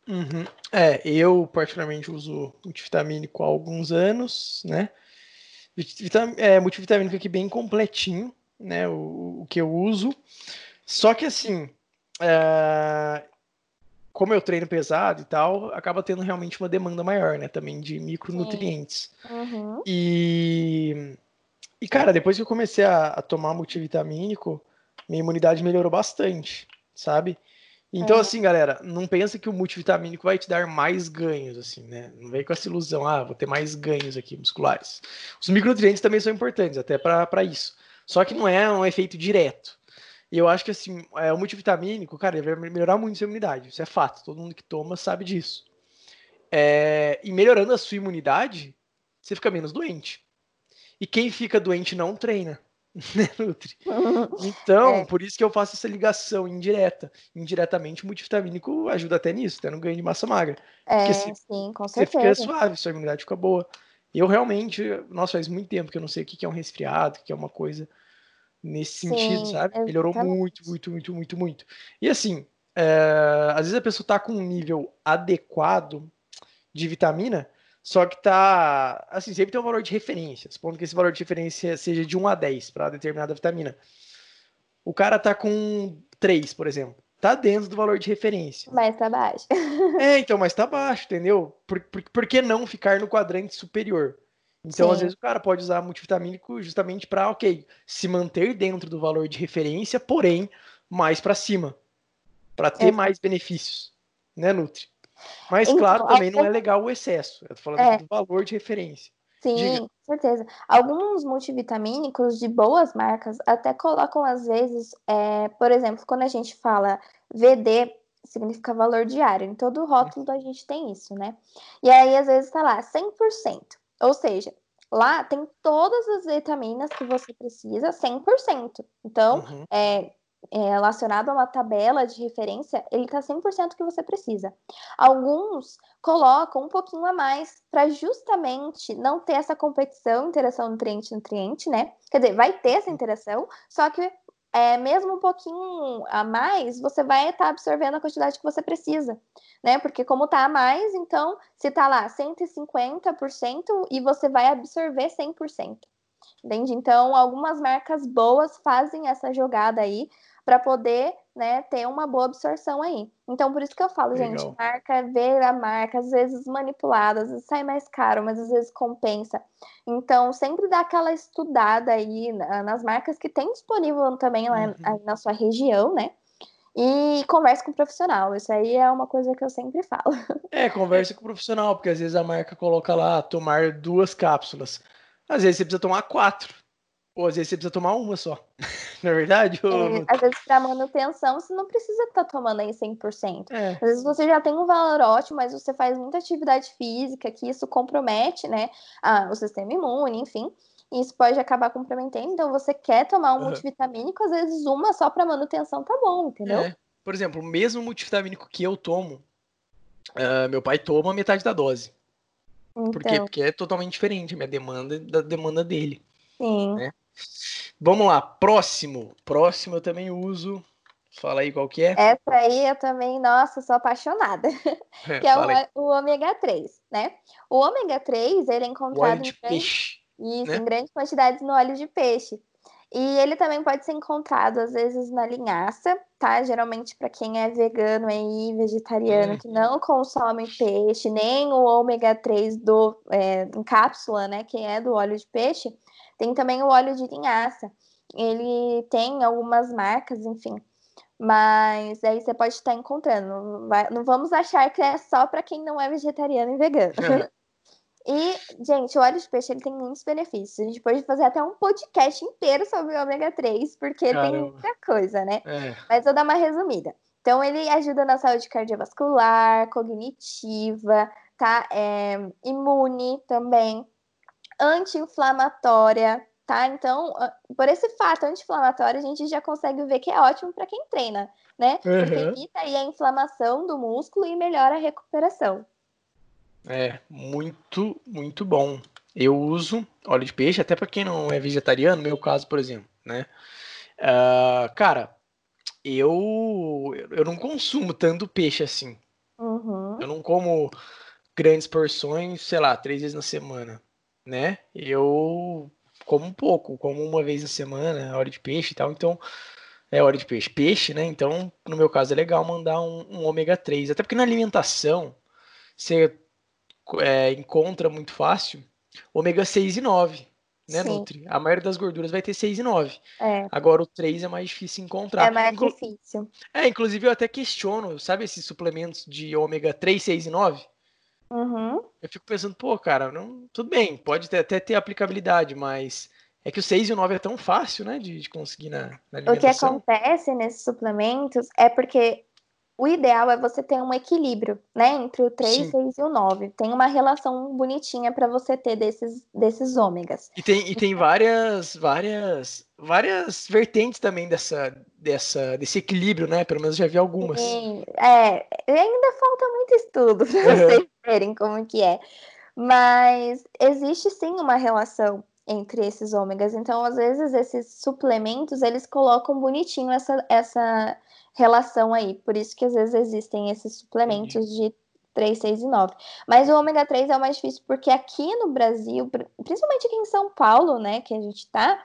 Uhum. É, eu particularmente uso multivitamínico há alguns anos, né? É, multivitamínico aqui bem completinho, né? O, o que eu uso. Só que assim, é, como eu treino pesado e tal, acaba tendo realmente uma demanda maior, né? Também de micronutrientes. Uhum. E, e, cara, depois que eu comecei a, a tomar multivitamínico, minha imunidade melhorou bastante, sabe? Então, é. assim, galera, não pensa que o multivitamínico vai te dar mais ganhos, assim, né? Não vem com essa ilusão, ah, vou ter mais ganhos aqui musculares. Os micronutrientes também são importantes, até para isso. Só que não é um efeito direto. E eu acho que, assim, é, o multivitamínico, cara, ele vai melhorar muito a sua imunidade. Isso é fato. Todo mundo que toma sabe disso. É, e melhorando a sua imunidade, você fica menos doente. E quem fica doente não treina. né, Nutri? Então, é. por isso que eu faço essa ligação indireta. Indiretamente, o multivitamínico ajuda até nisso, até no ganho de massa magra. É, se, sim, com certeza. Você fica suave, sua imunidade fica boa. Eu realmente, nossa, faz muito tempo que eu não sei o que é um resfriado, o que é uma coisa nesse sim, sentido, sabe? Exatamente. Melhorou muito, muito, muito, muito, muito. E assim, é, às vezes a pessoa tá com um nível adequado de vitamina, só que tá, assim, sempre tem um valor de referência, supondo que esse valor de referência seja de 1 a 10 para determinada vitamina. O cara tá com 3, por exemplo. tá dentro do valor de referência. Mas tá baixo. é, então, mas tá baixo, entendeu? Por, por, por que não ficar no quadrante superior? Então, Sim. às vezes, o cara pode usar multivitamínico justamente para, ok, se manter dentro do valor de referência, porém, mais para cima, para ter é. mais benefícios, né, Nutri? Mas, então, claro, também não é legal o excesso. Eu tô falando é. do valor de referência. Sim, Diga. com certeza. Alguns multivitamínicos de boas marcas até colocam, às vezes, é, por exemplo, quando a gente fala VD, significa valor diário. Em todo rótulo a gente tem isso, né? E aí, às vezes, tá lá 100%. Ou seja, lá tem todas as vitaminas que você precisa, 100%. Então, uhum. é, é, relacionado a uma tabela de referência, ele está 100% que você precisa. Alguns colocam um pouquinho a mais para justamente não ter essa competição, interação nutriente-nutriente, né? Quer dizer, vai ter essa interação, só que é, mesmo um pouquinho a mais, você vai estar tá absorvendo a quantidade que você precisa, né? Porque como tá a mais, então, se tá lá 150% e você vai absorver 100%. Entende? Então, algumas marcas boas fazem essa jogada aí para poder né, ter uma boa absorção aí. Então, por isso que eu falo, Legal. gente, marca, ver a marca, às vezes manipulada, às vezes sai mais caro, mas às vezes compensa. Então, sempre dá aquela estudada aí nas marcas que tem disponível também lá uhum. na sua região, né? E converse com o profissional. Isso aí é uma coisa que eu sempre falo. É, converse com o profissional, porque às vezes a marca coloca lá tomar duas cápsulas. Às vezes você precisa tomar quatro. Ou às vezes você precisa tomar uma só. Não é verdade? É, às vezes, para manutenção, você não precisa estar tá tomando aí 100%. É. Às vezes você já tem um valor ótimo, mas você faz muita atividade física, que isso compromete, né? A, o sistema imune, enfim. E isso pode acabar comprometendo. Então, você quer tomar um uhum. multivitamínico, às vezes uma só para manutenção tá bom, entendeu? É. Por exemplo, o mesmo multivitamínico que eu tomo, uh, meu pai toma metade da dose. Então... Por quê? Então. Porque é totalmente diferente a minha demanda da demanda dele. Sim. Né? Vamos lá, próximo. Próximo eu também uso. Fala aí qual que é. Essa aí eu também, nossa, sou apaixonada. É, que é o, o, ômega 3, né? O ômega 3, ele é encontrado em, peixe, isso, né? em grandes quantidades no óleo de peixe. E ele também pode ser encontrado, às vezes, na linhaça, tá? Geralmente, para quem é vegano aí, vegetariano, hum. que não consome peixe, nem o ômega 3 do, é, em cápsula, né? Que é do óleo de peixe, tem também o óleo de linhaça. Ele tem algumas marcas, enfim. Mas aí você pode estar encontrando. Não vamos achar que é só para quem não é vegetariano e vegano. E, gente, o óleo de peixe ele tem muitos benefícios. A gente pode fazer até um podcast inteiro sobre o ômega 3, porque Caramba. tem muita coisa, né? É. Mas vou dar uma resumida. Então, ele ajuda na saúde cardiovascular, cognitiva, tá? É, imune também anti-inflamatória, tá? Então, ah, por esse fato anti-inflamatório, a gente já consegue ver que é ótimo para quem treina, né? Porque uhum. evita aí a inflamação do músculo e melhora a recuperação. É, muito, muito bom. Eu uso óleo de peixe, até para quem não é vegetariano, no meu caso, por exemplo, né? Uh, cara, eu, eu não consumo tanto peixe assim. Uhum. Eu não como grandes porções, sei lá, três vezes na semana né? Eu como um pouco, como uma vez na semana, hora de peixe e tal, então é hora de peixe, peixe, né? Então, no meu caso é legal mandar um, um ômega 3, até porque na alimentação você é, encontra muito fácil ômega 6 e 9, né, Sim. Nutri? A maioria das gorduras vai ter 6 e 9. É. Agora o 3 é mais difícil encontrar. É mais Inclu difícil. É, inclusive eu até questiono, sabe esses suplementos de ômega 3, 6 e 9? Uhum. Eu fico pensando, pô, cara, não, tudo bem, pode ter, até ter aplicabilidade, mas é que o 6 e o 9 é tão fácil, né, de, de conseguir na, na O que acontece nesses suplementos é porque o ideal é você ter um equilíbrio, né, entre o 3, Sim. 6 e o 9. Tem uma relação bonitinha para você ter desses, desses ômegas. E tem, e tem várias, várias, várias vertentes também dessa, dessa, desse equilíbrio, né? Pelo menos já vi algumas. Sim, é, ainda falta muito estudo para vocês verem como que é. Mas existe sim uma relação entre esses ômegas. Então, às vezes, esses suplementos, eles colocam bonitinho essa, essa relação aí. Por isso que às vezes existem esses suplementos de 3, 6 e 9. Mas o ômega 3 é o mais difícil porque aqui no Brasil, principalmente aqui em São Paulo, né, que a gente tá,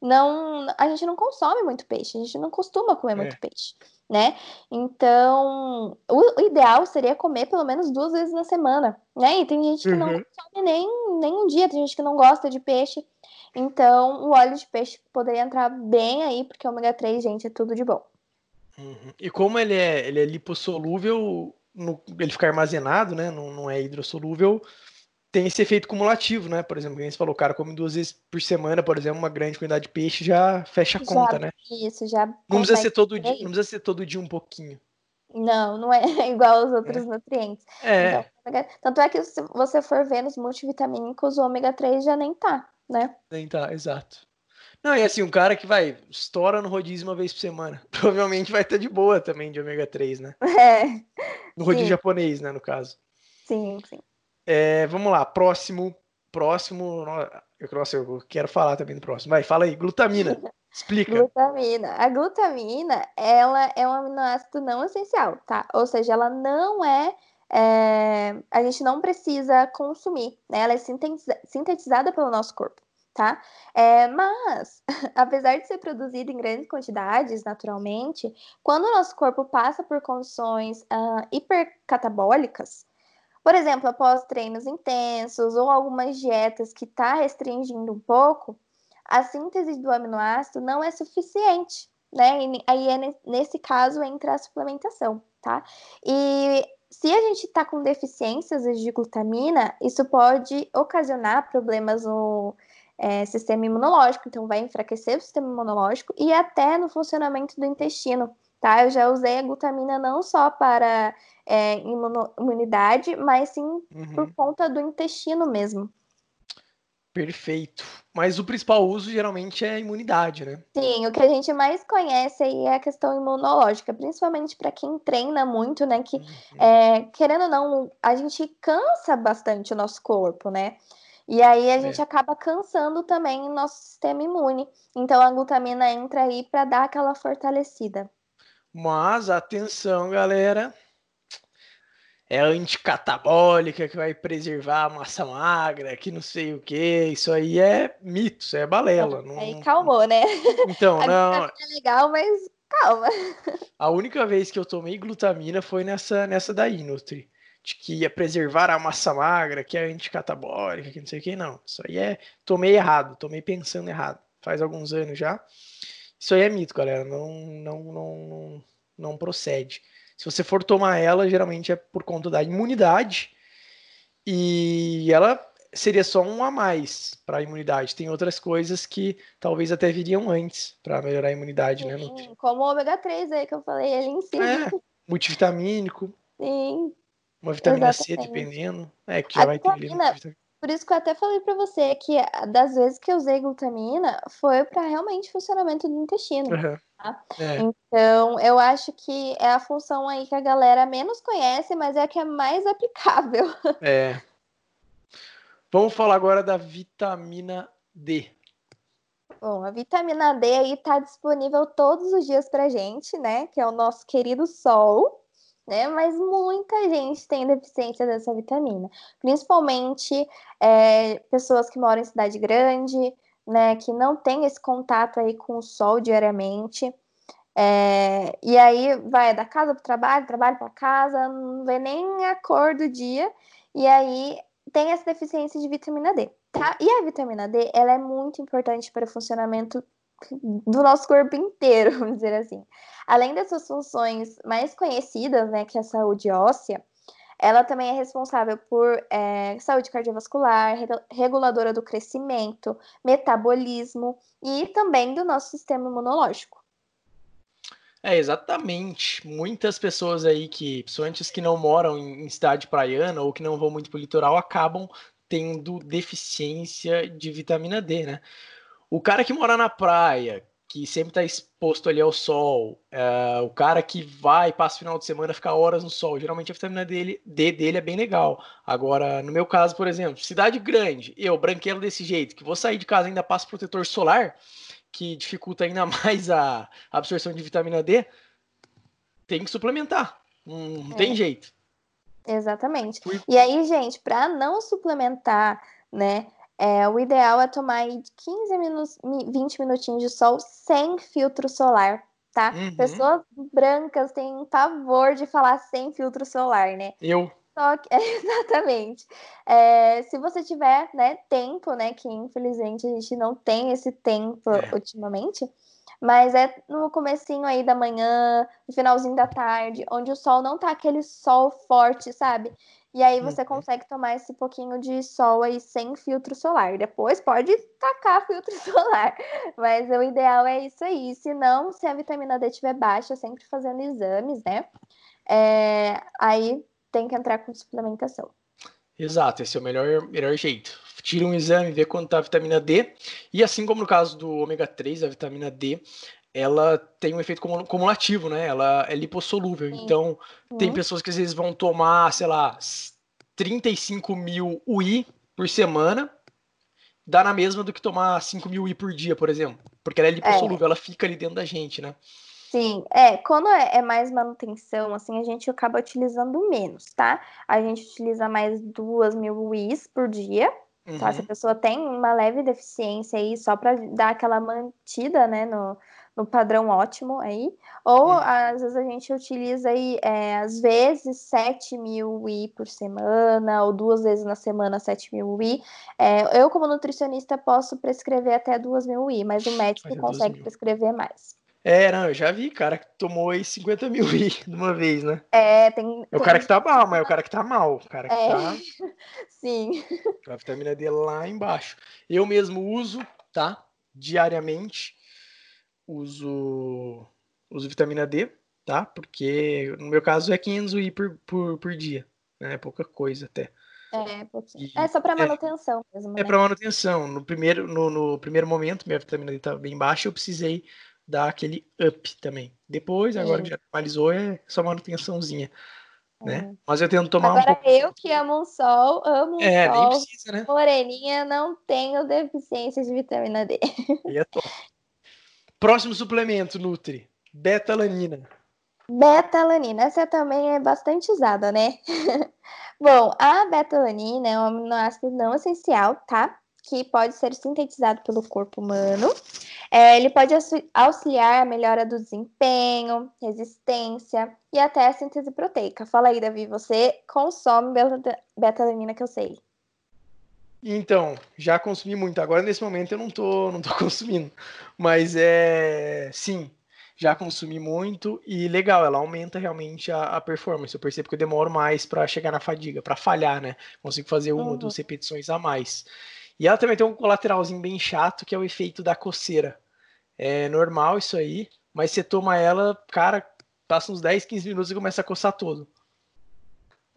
não, a gente não consome muito peixe, a gente não costuma comer é. muito peixe, né? Então, o, o, ideal seria comer pelo menos duas vezes na semana, né? E tem gente que uhum. não consome nem, nem um dia, tem gente que não gosta de peixe. Então, o óleo de peixe poderia entrar bem aí, porque ômega 3, gente, é tudo de bom. Uhum. E como ele é, ele é lipossolúvel, no, ele fica armazenado, né? Não, não é hidrossolúvel, tem esse efeito cumulativo, né? Por exemplo, quem você falou, o cara come duas vezes por semana, por exemplo, uma grande quantidade de peixe já fecha a já, conta, né? Isso, já. Não precisa ser todo dia, não precisa ser todo dia um pouquinho. Não, não é igual aos outros é. nutrientes. É. Então, tanto é que se você for ver nos multivitamínicos, o ômega 3 já nem tá, né? Nem tá, exato. Não, e assim, um cara que vai, estoura no rodízio uma vez por semana, provavelmente vai estar de boa também de ômega 3, né? É. No rodízio sim. japonês, né, no caso. Sim, sim. É, vamos lá, próximo. Próximo. Eu, nossa, eu quero falar também do próximo. Vai, fala aí, glutamina. Explica. Glutamina. A glutamina, ela é um aminoácido não essencial, tá? Ou seja, ela não é, é a gente não precisa consumir, né? Ela é sintetizada pelo nosso corpo, tá? É, mas, apesar de ser produzida em grandes quantidades, naturalmente, quando o nosso corpo passa por condições uh, hipercatabólicas, por exemplo, após treinos intensos ou algumas dietas que está restringindo um pouco, a síntese do aminoácido não é suficiente, né? E aí é nesse caso entra a suplementação, tá? E se a gente está com deficiências de glutamina, isso pode ocasionar problemas no é, sistema imunológico, então vai enfraquecer o sistema imunológico e até no funcionamento do intestino, tá? Eu já usei a glutamina não só para é, imunidade, mas sim uhum. por conta do intestino mesmo. Perfeito. Mas o principal uso geralmente é a imunidade, né? Sim, o que a gente mais conhece aí é a questão imunológica, principalmente para quem treina muito, né? Que, uhum. é, querendo ou não, a gente cansa bastante o nosso corpo, né? E aí a gente é. acaba cansando também o nosso sistema imune. Então a glutamina entra aí para dar aquela fortalecida. Mas atenção, galera, é anticatabólica, que vai preservar a massa magra, que não sei o que. Isso aí é mito, isso é balela. Não... Aí calmou, né? Então, não. É legal, mas calma. A única vez que eu tomei glutamina foi nessa, nessa daí, Nutri. De que ia preservar a massa magra, que é anticatabólica, que não sei o que, não. Isso aí é. Tomei errado, tomei pensando errado. Faz alguns anos já. Isso aí é mito, galera. Não, não, não, não, não procede. Se você for tomar ela, geralmente é por conta da imunidade. E ela seria só um a mais para a imunidade. Tem outras coisas que talvez até viriam antes para melhorar a imunidade, Sim, né? Nutri? Como o ômega 3 aí que eu falei ali em cima. É, multivitamínico. Sim. Uma vitamina Exatamente. C, dependendo. É, que já a vai ter ali. Por isso que eu até falei para você que das vezes que eu usei glutamina foi para realmente funcionamento do intestino. Uhum. Tá? É. Então, eu acho que é a função aí que a galera menos conhece, mas é a que é mais aplicável. É. Vamos falar agora da vitamina D. Bom, a vitamina D aí está disponível todos os dias para gente, né? Que é o nosso querido sol né? Mas muita gente tem deficiência dessa vitamina, principalmente é, pessoas que moram em cidade grande, né? Que não tem esse contato aí com o sol diariamente. É, e aí vai da casa para o trabalho, trabalho para casa, não vê nem a cor do dia, e aí tem essa deficiência de vitamina D, tá? E a vitamina D, ela é muito importante para o funcionamento do nosso corpo inteiro, vamos dizer assim. Além dessas funções mais conhecidas, né, que é a saúde óssea, ela também é responsável por é, saúde cardiovascular, reguladora do crescimento, metabolismo e também do nosso sistema imunológico. É, exatamente. Muitas pessoas aí que, principalmente que não moram em cidade praiana ou que não vão muito para o litoral, acabam tendo deficiência de vitamina D, né? O cara que mora na praia, que sempre está exposto ali ao sol, é, o cara que vai, passa o final de semana, fica horas no sol, geralmente a vitamina dele, D dele é bem legal. Agora, no meu caso, por exemplo, cidade grande, eu, branquelo desse jeito, que vou sair de casa ainda passo protetor solar, que dificulta ainda mais a absorção de vitamina D, tem que suplementar. Não, é. tem jeito. Exatamente. E aí, gente, para não suplementar, né, É, o ideal é tomar de 15 minutos, 20 minutinhos de sol sem filtro solar, tá? Uhum. Pessoas brancas têm pavor de falar sem filtro solar, né? Eu. Só que, é, exatamente. É, se você tiver né, tempo, né? Que infelizmente a gente não tem esse tempo é. ultimamente, mas é no comecinho aí da manhã, no finalzinho da tarde, onde o sol não tá aquele sol forte, sabe? E aí você uhum. consegue tomar esse pouquinho de sol aí sem filtro solar. Depois pode tacar filtro solar, mas o ideal é isso aí. Se não, se a vitamina D estiver baixa, sempre fazendo exames, né? É, aí tem que entrar com suplementação. Exato, esse é o melhor, melhor jeito. Tira um exame, vê quanto tá a vitamina D. E assim como no caso do ômega 3, a vitamina D, ela tem um efeito cumulativo, né? Ela é lipossolúvel. Sim. Então, uhum. tem pessoas que às vezes vão tomar, sei lá, 35 mil UI por semana, dá na mesma do que tomar 5 mil UI por dia, por exemplo. Porque ela é lipossolúvel, é. ela fica ali dentro da gente, né? Sim, é, quando é, é, mais manutenção, assim, a gente acaba utilizando menos, tá? A gente utiliza mais 2 mil UIs por dia, uhum. tá? Se a uhum. pessoa tem uma leve deficiência aí, só para dar aquela mantida, né, no, no padrão ótimo aí. Ou uhum. às vezes a gente utiliza aí, é, às vezes, 7 mil Wii por semana, ou duas vezes na semana 7 mil Wii. É, eu, como nutricionista, posso prescrever até 2 mil Wii, mas o médico consegue prescrever mais. É, não, eu já vi cara que tomou aí 50 mil I de uma vez, né? É, tem. É o cara que tá mal, mas é o cara que tá mal. O cara que é. tá. Sim. A vitamina D lá embaixo. Eu mesmo uso, tá? Diariamente uso, uso vitamina D, tá? Porque no meu caso é 500 UI por, por, por dia, né? É pouca coisa até. É, pouquinho. é só para é. manutenção é, mesmo. É né? para manutenção. No primeiro, no, no, primeiro momento, minha vitamina D estava bem baixa, eu precisei dar aquele up também. Depois, agora que já normalizou, é só manutençãozinha. Né? É. Mas eu tento tomar Agora, um pouco. eu que amo o sol, amo é, o sol. Precisa, né? Moreninha, não tenho deficiência de vitamina D. E é top. Próximo suplemento, Nutri. Betalanina. Betalanina, essa também é bastante usada, né? Bom, a betalanina é um aminoácido não essencial, tá? Que pode ser sintetizado pelo corpo humano. É, ele pode auxiliar a melhora do desempenho, resistência e até a síntese proteica. Fala aí, Davi, você consome betalanina que eu sei. Então, já consumi muito. Agora, nesse momento, eu não tô, não tô consumindo. Mas é. Sim, já consumi muito e legal, ela aumenta realmente a, a performance. Eu percebo que eu demoro mais para chegar na fadiga, para falhar, né? Consigo fazer uma ou uhum. duas repetições a mais. E ela também tem um colateralzinho bem chato, que é o efeito da coceira. É normal isso aí, mas você toma ela, cara, passa uns 10, 15 minutos e começa a coçar todo.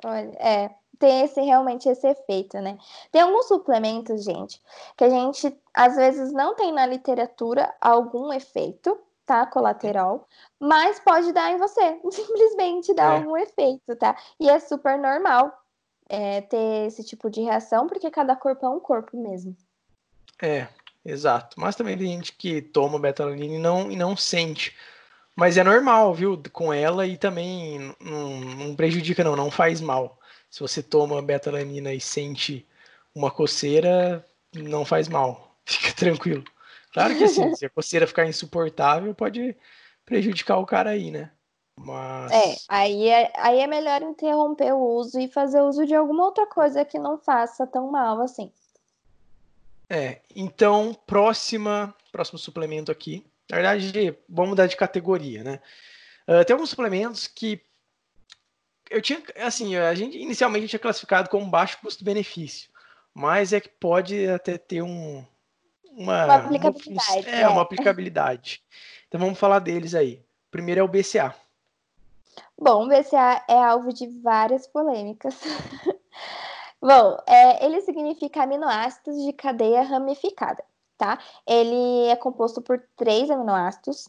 Olha, é, tem esse realmente esse efeito, né? Tem alguns suplementos, gente, que a gente às vezes não tem na literatura algum efeito, tá? Colateral, mas pode dar em você, simplesmente dar é. algum efeito, tá? E é super normal é, ter esse tipo de reação, porque cada corpo é um corpo mesmo. É, exato. Mas também tem gente que toma betalanina e não, e não sente. Mas é normal, viu? Com ela e também não, não prejudica, não, não faz mal. Se você toma betalanina e sente uma coceira, não faz mal. Fica tranquilo. Claro que assim, se a coceira ficar insuportável, pode prejudicar o cara aí, né? Mas... É, aí é, aí é melhor interromper o uso e fazer uso de alguma outra coisa que não faça tão mal assim. É, então, próxima, próximo suplemento aqui. Na verdade, vamos mudar de categoria, né? Uh, tem alguns suplementos que eu tinha, assim, a gente inicialmente tinha classificado como baixo custo-benefício, mas é que pode até ter um, uma, uma aplicabilidade. é, é, uma aplicabilidade. Então vamos falar deles aí. Primeiro é o BCA. Bom, o BCA é alvo de várias polêmicas. Bom, é, ele significa aminoácidos de cadeia ramificada, tá? Ele é composto por três aminoácidos,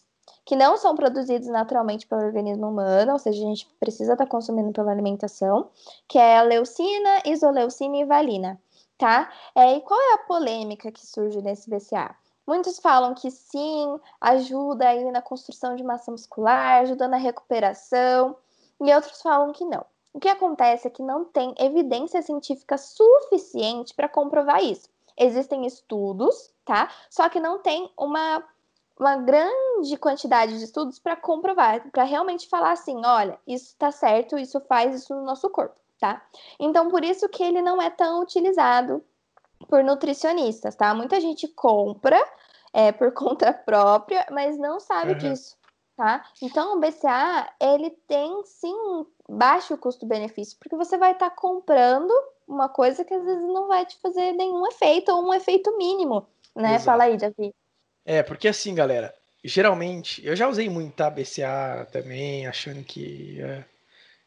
que não são produzidos naturalmente pelo organismo humano, ou seja, a gente precisa estar tá consumindo pela alimentação, que é a leucina, isoleucina e valina, tá? É, e qual é a polêmica que surge nesse BCA? Muitos falam que sim, ajuda aí na construção de massa muscular, ajuda na recuperação, e outros falam que não. O que acontece é que não tem evidência científica suficiente para comprovar isso. existem estudos, tá? Só que não tem uma, uma grande quantidade de estudos para comprovar, para realmente falar assim, olha, isso está certo, isso faz isso no nosso corpo, tá? Então, por isso que ele não é tão utilizado por nutricionistas, tá? Muita gente compra é, por conta própria, mas não sabe uhum. disso, tá? Então, o BCA, ele tem, sim, baixo custo-benefício, porque você vai estar tá comprando uma coisa que às vezes não vai te fazer nenhum efeito, ou um efeito mínimo, né? Exato. Fala aí, Davi. É, porque assim, galera, geralmente, eu já usei muito tá, BCA também, achando que ia,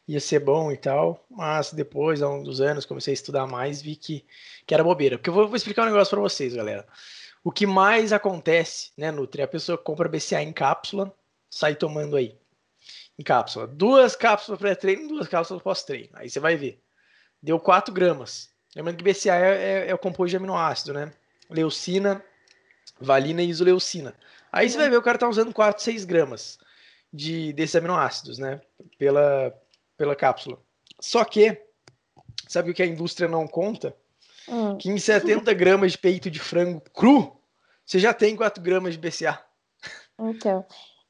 ia ser bom e tal, mas depois, há um dos anos, comecei a estudar mais, vi que, que era bobeira. Porque eu vou, vou explicar um negócio para vocês, galera. O que mais acontece, né, Nutri? A pessoa compra BCA em cápsula, sai tomando aí. Em cápsula. Duas cápsulas pré-treino, duas cápsulas pós-treino. Aí você vai ver. Deu 4 gramas. Lembrando que BCA é, é, é o composto de aminoácido, né? Leucina, valina e isoleucina. Aí você vai ver o cara tá usando 4, 6 gramas de, desses aminoácidos, né? Pela, pela cápsula. Só que, sabe o que a indústria não conta? Hum. Que em 70 gramas de peito de frango cru, você já tem 4 gramas de BCA. Então.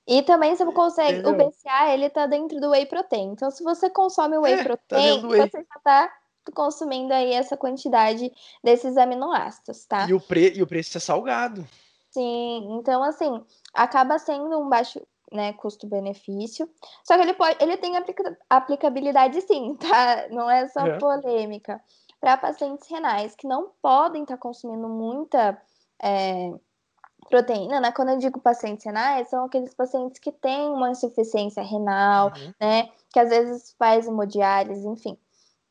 E também você consegue. Entendeu? O BCA, ele tá dentro do whey protein. Então, se você consome o whey é, tá protein, tá whey. você já tá consumindo aí essa quantidade desses aminoácidos, tá? E o, pre... e o preço é salgado. Sim, então assim, acaba sendo um baixo né, custo-benefício. Só que ele pode, ele tem aplica, aplicabilidade sim, tá? Não é só é. polêmica. Para pacientes renais que não podem estar tá consumindo muita é, proteína, né? Quando eu digo pacientes renais, são aqueles pacientes que têm uma insuficiência renal, uhum. né? Que às vezes faz hemodiálise, enfim.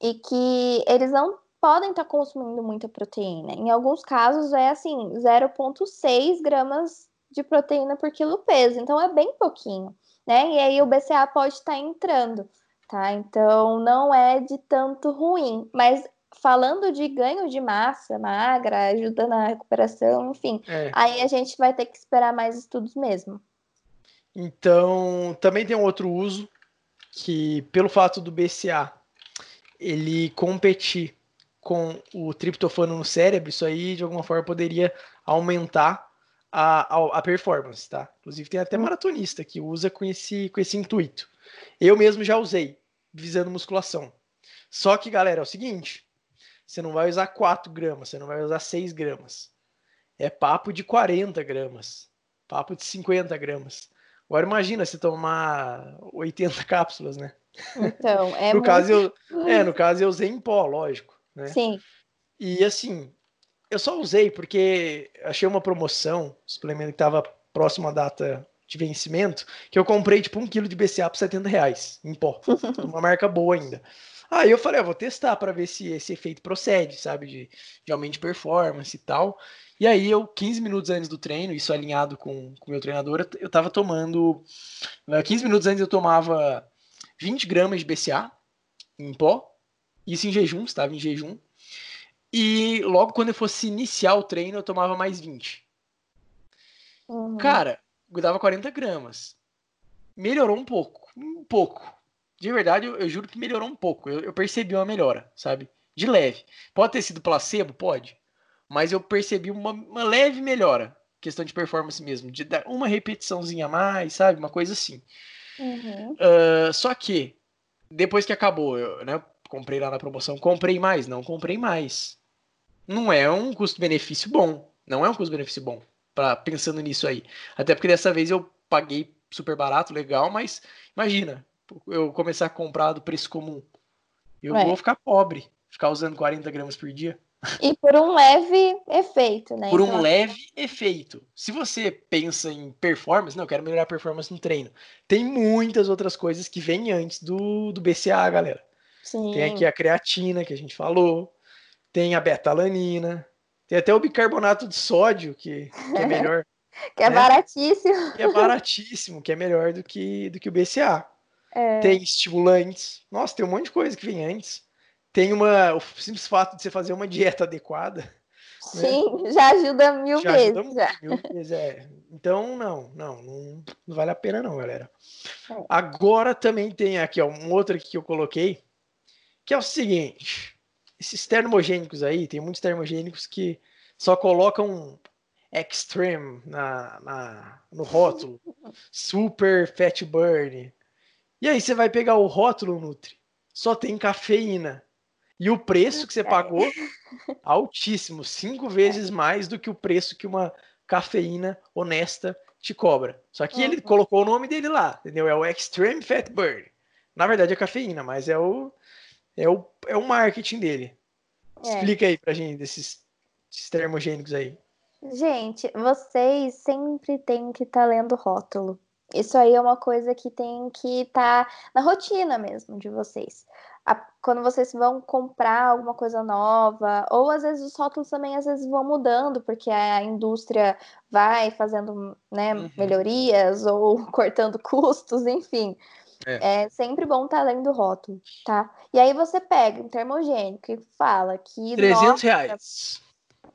E que eles não podem estar tá consumindo muita proteína. Em alguns casos é assim, 0,6 gramas de proteína por quilo peso, então é bem pouquinho, né? E aí o BCA pode estar tá entrando, tá? Então não é de tanto ruim, mas falando de ganho de massa magra, ajuda na recuperação, enfim, é. aí a gente vai ter que esperar mais estudos mesmo. Então, também tem um outro uso que, pelo fato do BCA ele competir com o triptofano no cérebro, isso aí de alguma forma poderia aumentar a, a, a, performance, tá? Inclusive tem até maratonista que usa com esse, com esse intuito. Eu mesmo já usei, visando musculação. Só que, galera, é o seguinte: você não vai usar 4 gramas, você não vai usar 6 gramas. É papo de 40 gramas, papo de 50 gramas. Agora imagina se tomar 80 cápsulas, né? Então, é no muito... caso eu, É, no caso eu usei em pó, lógico. Né? Sim. E assim, eu só usei porque achei uma promoção, suplemento que estava próximo à data de vencimento, que eu comprei tipo um quilo de BCA por 70 reais em pó. uma marca boa ainda. Aí eu falei, ah, vou testar para ver se esse efeito procede, sabe? De, de aumento de performance e tal. E aí eu, 15 minutos antes do treino, isso alinhado com o meu treinador, eu tava tomando. 15 minutos antes eu tomava 20 gramas de BCA em pó isso em jejum, estava em jejum. E logo quando eu fosse iniciar o treino, eu tomava mais 20. Uhum. Cara, eu dava 40 gramas. Melhorou um pouco. Um pouco. De verdade, eu, eu juro que melhorou um pouco. Eu, eu, percebi uma melhora, sabe? De leve. Pode ter sido placebo? Pode. Mas eu percebi uma, uma leve melhora. Questão de performance mesmo. De dar uma repetiçãozinha a mais, sabe? Uma coisa assim. Uhum. Uh, só que, depois que acabou, eu, né, comprei lá na promoção, comprei mais, não comprei mais. Não é um custo-benefício bom. Não é um custo-benefício bom, pra, pensando nisso aí. Até porque dessa vez eu paguei super barato, legal, mas imagina, eu começar a comprar do preço comum. Eu é. vou ficar pobre, ficar usando 40 gramas por dia. E por um leve efeito, né? Por então... um leve efeito. Se você pensa em performance, não, eu quero melhorar a performance no treino. Tem muitas outras coisas que vêm antes do, do BCA, galera. Sim. Tem aqui a creatina que a gente falou, tem a betalanina, tem até o bicarbonato de sódio que, que é melhor. que é né? baratíssimo. Que é baratíssimo, que é melhor do que, do que o BCA. É. Tem estimulantes. Nossa, tem um monte de coisa que vem antes. Tem uma. O simples fato de você fazer uma dieta adequada. Né? Sim, né? já ajuda mil já vezes. Ajuda já. Mil vezes é. Então, não, não, não, não, vale a pena, não, galera. É. Agora também tem aqui, ó, um outro que eu coloquei, que é o seguinte: esses termogênicos aí, tem muitos termogênicos que só coloca um extreme na, na, no rótulo, super fat burn. E aí você vai pegar o rótulo Nutri, só tem cafeína. E o preço que você pagou, altíssimo, cinco vezes mais do que o preço que uma cafeína honesta te cobra. Só que ele colocou o nome dele lá, entendeu? É o Extreme Fat Burn. Na verdade é cafeína, mas é o é o, é o marketing dele. É. Explica aí pra gente desses, desses termogênicos aí. Gente, vocês sempre têm que estar tá lendo rótulo. Isso aí é uma coisa que tem que estar tá na rotina mesmo de vocês. A, quando vocês vão comprar alguma coisa nova, ou às vezes os rótulos também às vezes vão mudando, porque a indústria vai fazendo né, uhum. melhorias ou cortando custos, enfim. É. é sempre bom estar tá lendo o rótulo, tá? E aí você pega um termogênico e fala que. 300 nossa, reais.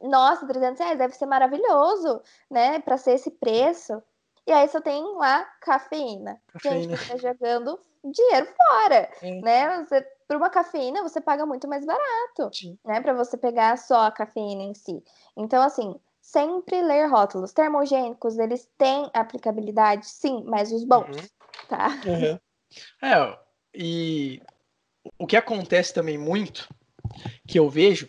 Nossa, 300 reais deve ser maravilhoso, né? Para ser esse preço. E aí só tem lá cafeína. cafeína. Gente, você tá jogando dinheiro fora, é. né? Você, por uma cafeína você paga muito mais barato, Sim. né? Para você pegar só a cafeína em si. Então, assim, sempre ler rótulos. Termogênicos, eles têm aplicabilidade, sim, mas os bons, uhum. tá? Uhum. É, e o que acontece também muito, que eu vejo,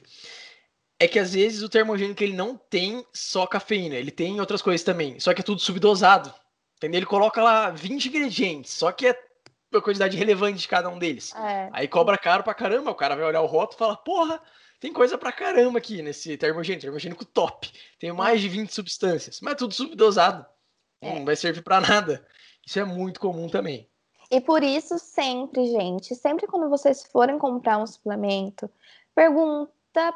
é que às vezes o termogênico ele não tem só cafeína, ele tem outras coisas também, só que é tudo subdosado. Entendeu? Ele coloca lá 20 ingredientes, só que é a quantidade relevante de cada um deles. É. Aí cobra caro pra caramba, o cara vai olhar o rótulo e fala, porra, tem coisa pra caramba aqui nesse termogênico, termogênico top. Tem mais de 20 substâncias, mas é tudo subdosado. É. Não vai servir para nada. Isso é muito comum também. E por isso, sempre, gente, sempre quando vocês forem comprar um suplemento, pergunta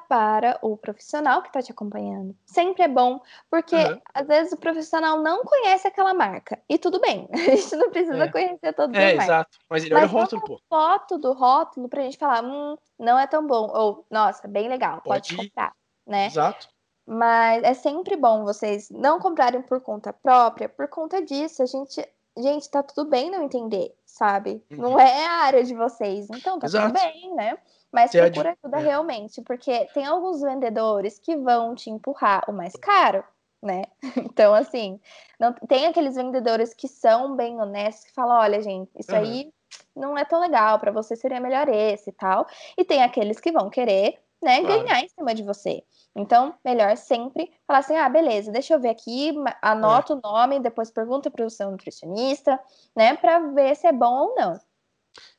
para o profissional que está te acompanhando. Sempre é bom, porque uhum. às vezes o profissional não conhece aquela marca. E tudo bem, a gente não precisa é. conhecer todas é, as marcas. Exato, mas ele olha o rótulo, pô. foto do rótulo para a gente falar, hum, não é tão bom. Ou, nossa, bem legal, pode, pode comprar, né? Exato. Mas é sempre bom vocês não comprarem por conta própria, por conta disso. A gente gente, tá tudo bem não entender, sabe? Uhum. Não é a área de vocês, então tá Exato. tudo bem, né? Mas Você procura ajuda é. realmente, porque tem alguns vendedores que vão te empurrar o mais caro, né? Então, assim, não, tem aqueles vendedores que são bem honestos, que falam, olha, gente, isso uhum. aí não é tão legal, para você seria melhor esse e tal. E tem aqueles que vão querer, né, claro. ganhar em cima de você. Então, melhor sempre falar assim: ah, beleza, deixa eu ver aqui, anota é. o nome, depois pergunta para o seu nutricionista, né, para ver se é bom ou não.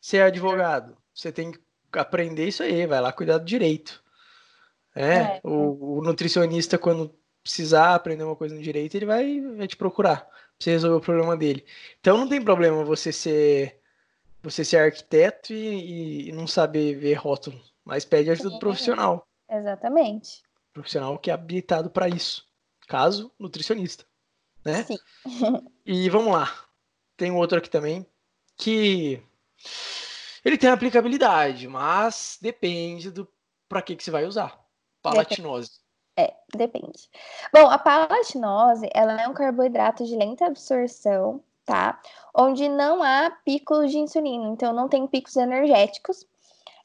Você é advogado, você tem que aprender isso aí, vai lá cuidar do direito. É, é. O, o, nutricionista, quando precisar aprender uma coisa no direito, ele vai, vai te procurar pra você resolver o problema dele. Então não tem problema você ser você ser arquiteto e, e não saber ver rótulo, mas pede ajuda do profissional. Exatamente profissional que é habilitado para isso. Caso nutricionista, né? Sim. e vamos lá. Tem outro aqui também que ele tem aplicabilidade, mas depende do para que que você vai usar. Palatinose. É, depende. Bom, a palatinose, ela é um carboidrato de lenta absorção, tá? Onde não há picos de insulina, então não tem picos energéticos,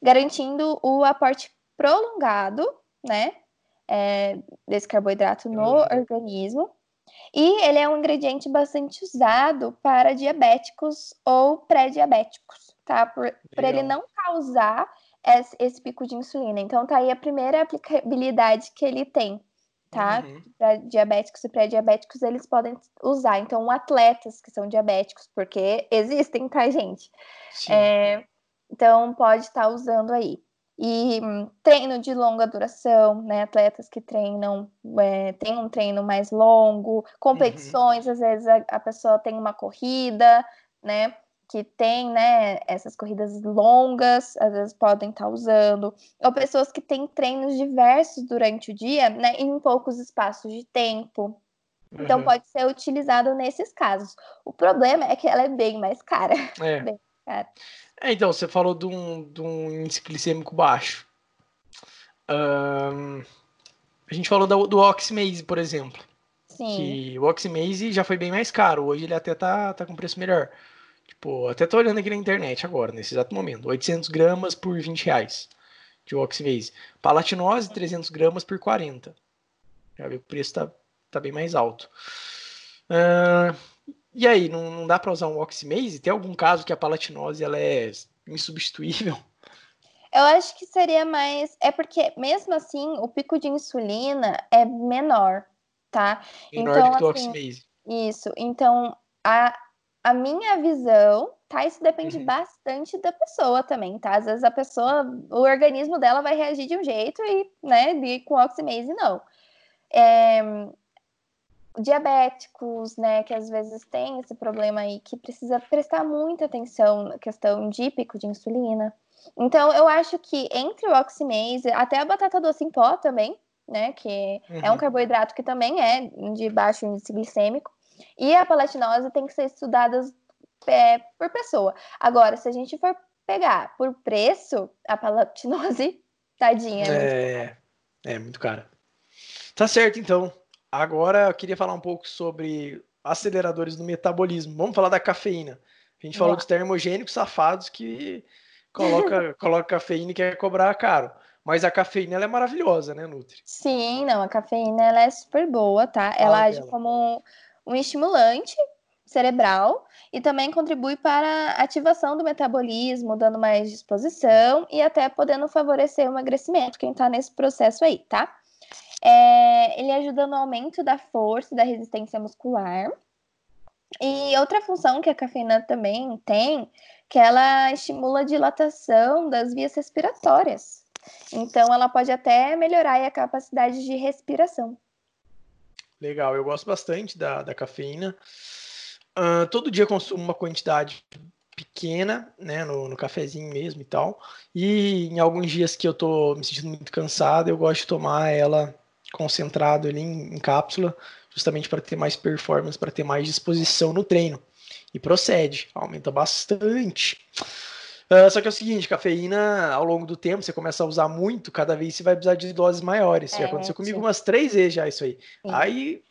garantindo o aporte prolongado, né, é, desse carboidrato no organismo. E ele é um ingrediente bastante usado para diabéticos ou pré-diabéticos, tá? Por, por, ele não causar esse, esse, pico de insulina. Então, tá aí a primeira aplicabilidade que ele tem, tá? Uhum. Para diabéticos e pré-diabéticos, eles podem usar. Então, atletas que são diabéticos, porque existem, tá, gente? É, então, pode estar tá usando aí. E hum, treino de longa duração, né? Atletas que treinam, é, tem um treino mais longo, competições, uhum. às vezes a, a, pessoa tem uma corrida, né? Que tem, né, essas corridas longas, às vezes podem estar tá usando, ou pessoas que têm treinos diversos durante o dia, né, em poucos espaços de tempo. Então, uhum. pode ser utilizado nesses casos. O problema é que ela é bem mais cara. É. Bem cara. É, então, você falou de um, de um índice glicêmico baixo. Um, a gente falou do, do Oxymase, por exemplo. Sim. Que o Oxymase já foi bem mais caro. Hoje ele até tá, tá com preço melhor. Tipo, até tô olhando aqui na internet agora, nesse exato momento. 800 gramas por 20 reais de Oxymase. Palatinose, 300 gramas por 40. Já vi que o preço tá, tá bem mais alto. Uh, e aí, não, não dá para usar um oximase? Tem algum caso que a palatinose ela é insubstituível? Eu acho que seria mais. É porque, mesmo assim, o pico de insulina é menor, tá? Menor então, do que o assim, oximase. Isso. Então, a, a minha visão, tá? Isso depende uhum. bastante da pessoa também, tá? Às vezes a pessoa, o organismo dela vai reagir de um jeito e, né, e com oximase não. É, diabéticos, né, que às vezes tem esse problema aí, que precisa prestar muita atenção na questão de pico de insulina. Então, eu acho que entre o oximase, até a batata doce em pó também, né, que uhum. é um uhum. carboidrato que também é de baixo índice glicêmico, e a palatinose tem que ser estudadas é, por pessoa. Agora, se a gente for pegar por preço, a palatinose, tadinha. É, é, é muito cara. Tá certo, então. Agora eu queria falar um pouco sobre aceleradores do metabolismo. Vamos falar da cafeína. A gente falou dos termogênicos safados que coloca, coloca cafeína e quer cobrar caro. Mas a cafeína é maravilhosa, né, Nutri? Sim, não, a cafeína ela é super boa, tá? Fala ela age como um estimulante cerebral e também contribui para a ativação do metabolismo, dando mais disposição e até podendo favorecer o emagrecimento, quem está nesse processo aí, tá? É, ele ajuda no aumento da força da resistência muscular. E outra função que a cafeína também tem, que ela estimula a dilatação das vias respiratórias. Então, ela pode até melhorar a capacidade de respiração. Legal, eu gosto bastante da, da cafeína. Uh, todo dia consumo uma quantidade pequena, né, no, no, cafezinho mesmo e tal. E em alguns dias que eu tô me sentindo muito cansado, eu gosto de tomar ela concentrado ali em, em cápsula, justamente para ter mais performance, para ter mais disposição no treino. E procede, aumenta bastante. Uh, só que é o seguinte, cafeína, ao longo do tempo, você começa a usar muito, cada vez você vai precisar de doses maiores. É, já aconteceu comigo sim. umas três vezes já isso aí. Sim. Aí,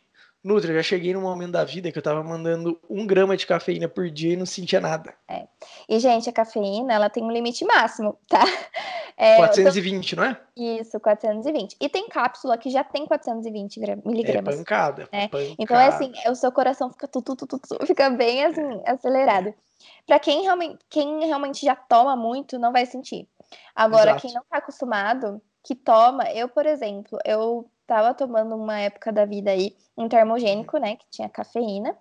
Nutra, já cheguei num momento da vida que eu tava mandando um grama de cafeína por dia e não sentia nada. É. E, gente, a cafeína, ela tem um limite máximo, tá? É, 420, tô... não é? Isso, 420. E tem cápsula que já tem 420 miligramas. É pancada, né? pancada. Então, é assim, o seu coração fica, tu, tu, tu, tu fica bem assim, é. acelerado. Para quem realmente, quem realmente já toma muito, não vai sentir. Agora, Exato. quem não tá acostumado, que toma, eu, por exemplo, eu tava tomando uma época da vida aí um termogênico, né, que tinha cafeína.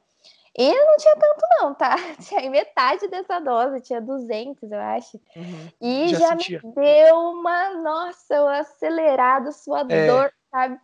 E não tinha tanto não, tá? Tinha metade dessa dose, tinha 200, eu acho. Uhum. E já, já me deu uma, nossa, um acelerado, suador, é. sabe?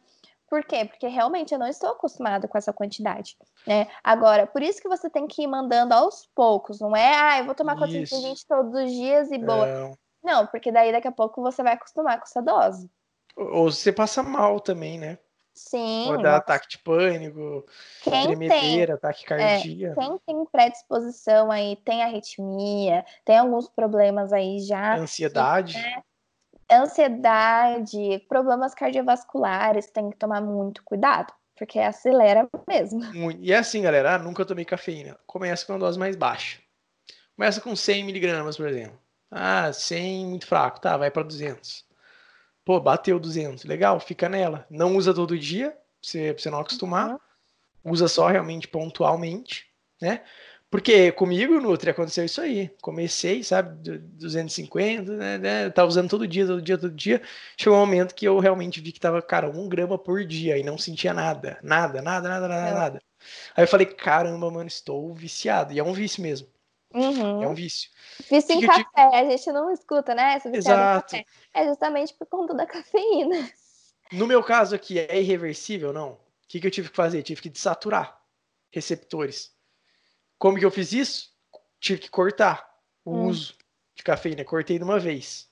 Por quê? Porque realmente eu não estou acostumada com essa quantidade, né? Agora, por isso que você tem que ir mandando aos poucos, não é? Ah, eu vou tomar 420 todos os dias e boa. Não. não, porque daí daqui a pouco você vai acostumar com essa dose. Ou você passa mal também, né? Sim. Pode dar ataque de pânico, quem tremedeira, tem, ataque cardíaco. É, quem tem predisposição aí, tem arritmia, tem alguns problemas aí já. Ansiedade. Né? Ansiedade, problemas cardiovasculares, tem que tomar muito cuidado, porque acelera mesmo. E é assim, galera, ah, nunca tomei cafeína. Começa com uma dose mais baixa. Começa com 100 miligramas, por exemplo. Ah, 100 muito fraco, tá, vai para 200. Pô, bateu 200, legal, fica nela. Não usa todo dia, pra você, não acostumar. Uhum. Usa só realmente pontualmente, né? Porque comigo, Nutri, aconteceu isso aí. Comecei, sabe, 250, né, né? Tava usando todo dia, todo dia, todo dia. Chegou um momento que eu realmente vi que tava, cara, um grama por dia e não sentia nada. Nada, nada, nada, nada, é. nada. Aí eu falei, caramba, mano, estou viciado. E é um vício mesmo. Uhum. É um vício. Vício em que café, te... a gente não escuta, né? Exato. É justamente por conta da cafeína. No meu caso aqui, é irreversível, não? O que, que eu tive que fazer? tive que desaturar receptores. Como que eu fiz isso? Tive que cortar o hum. uso de cafeína. Cortei de uma vez.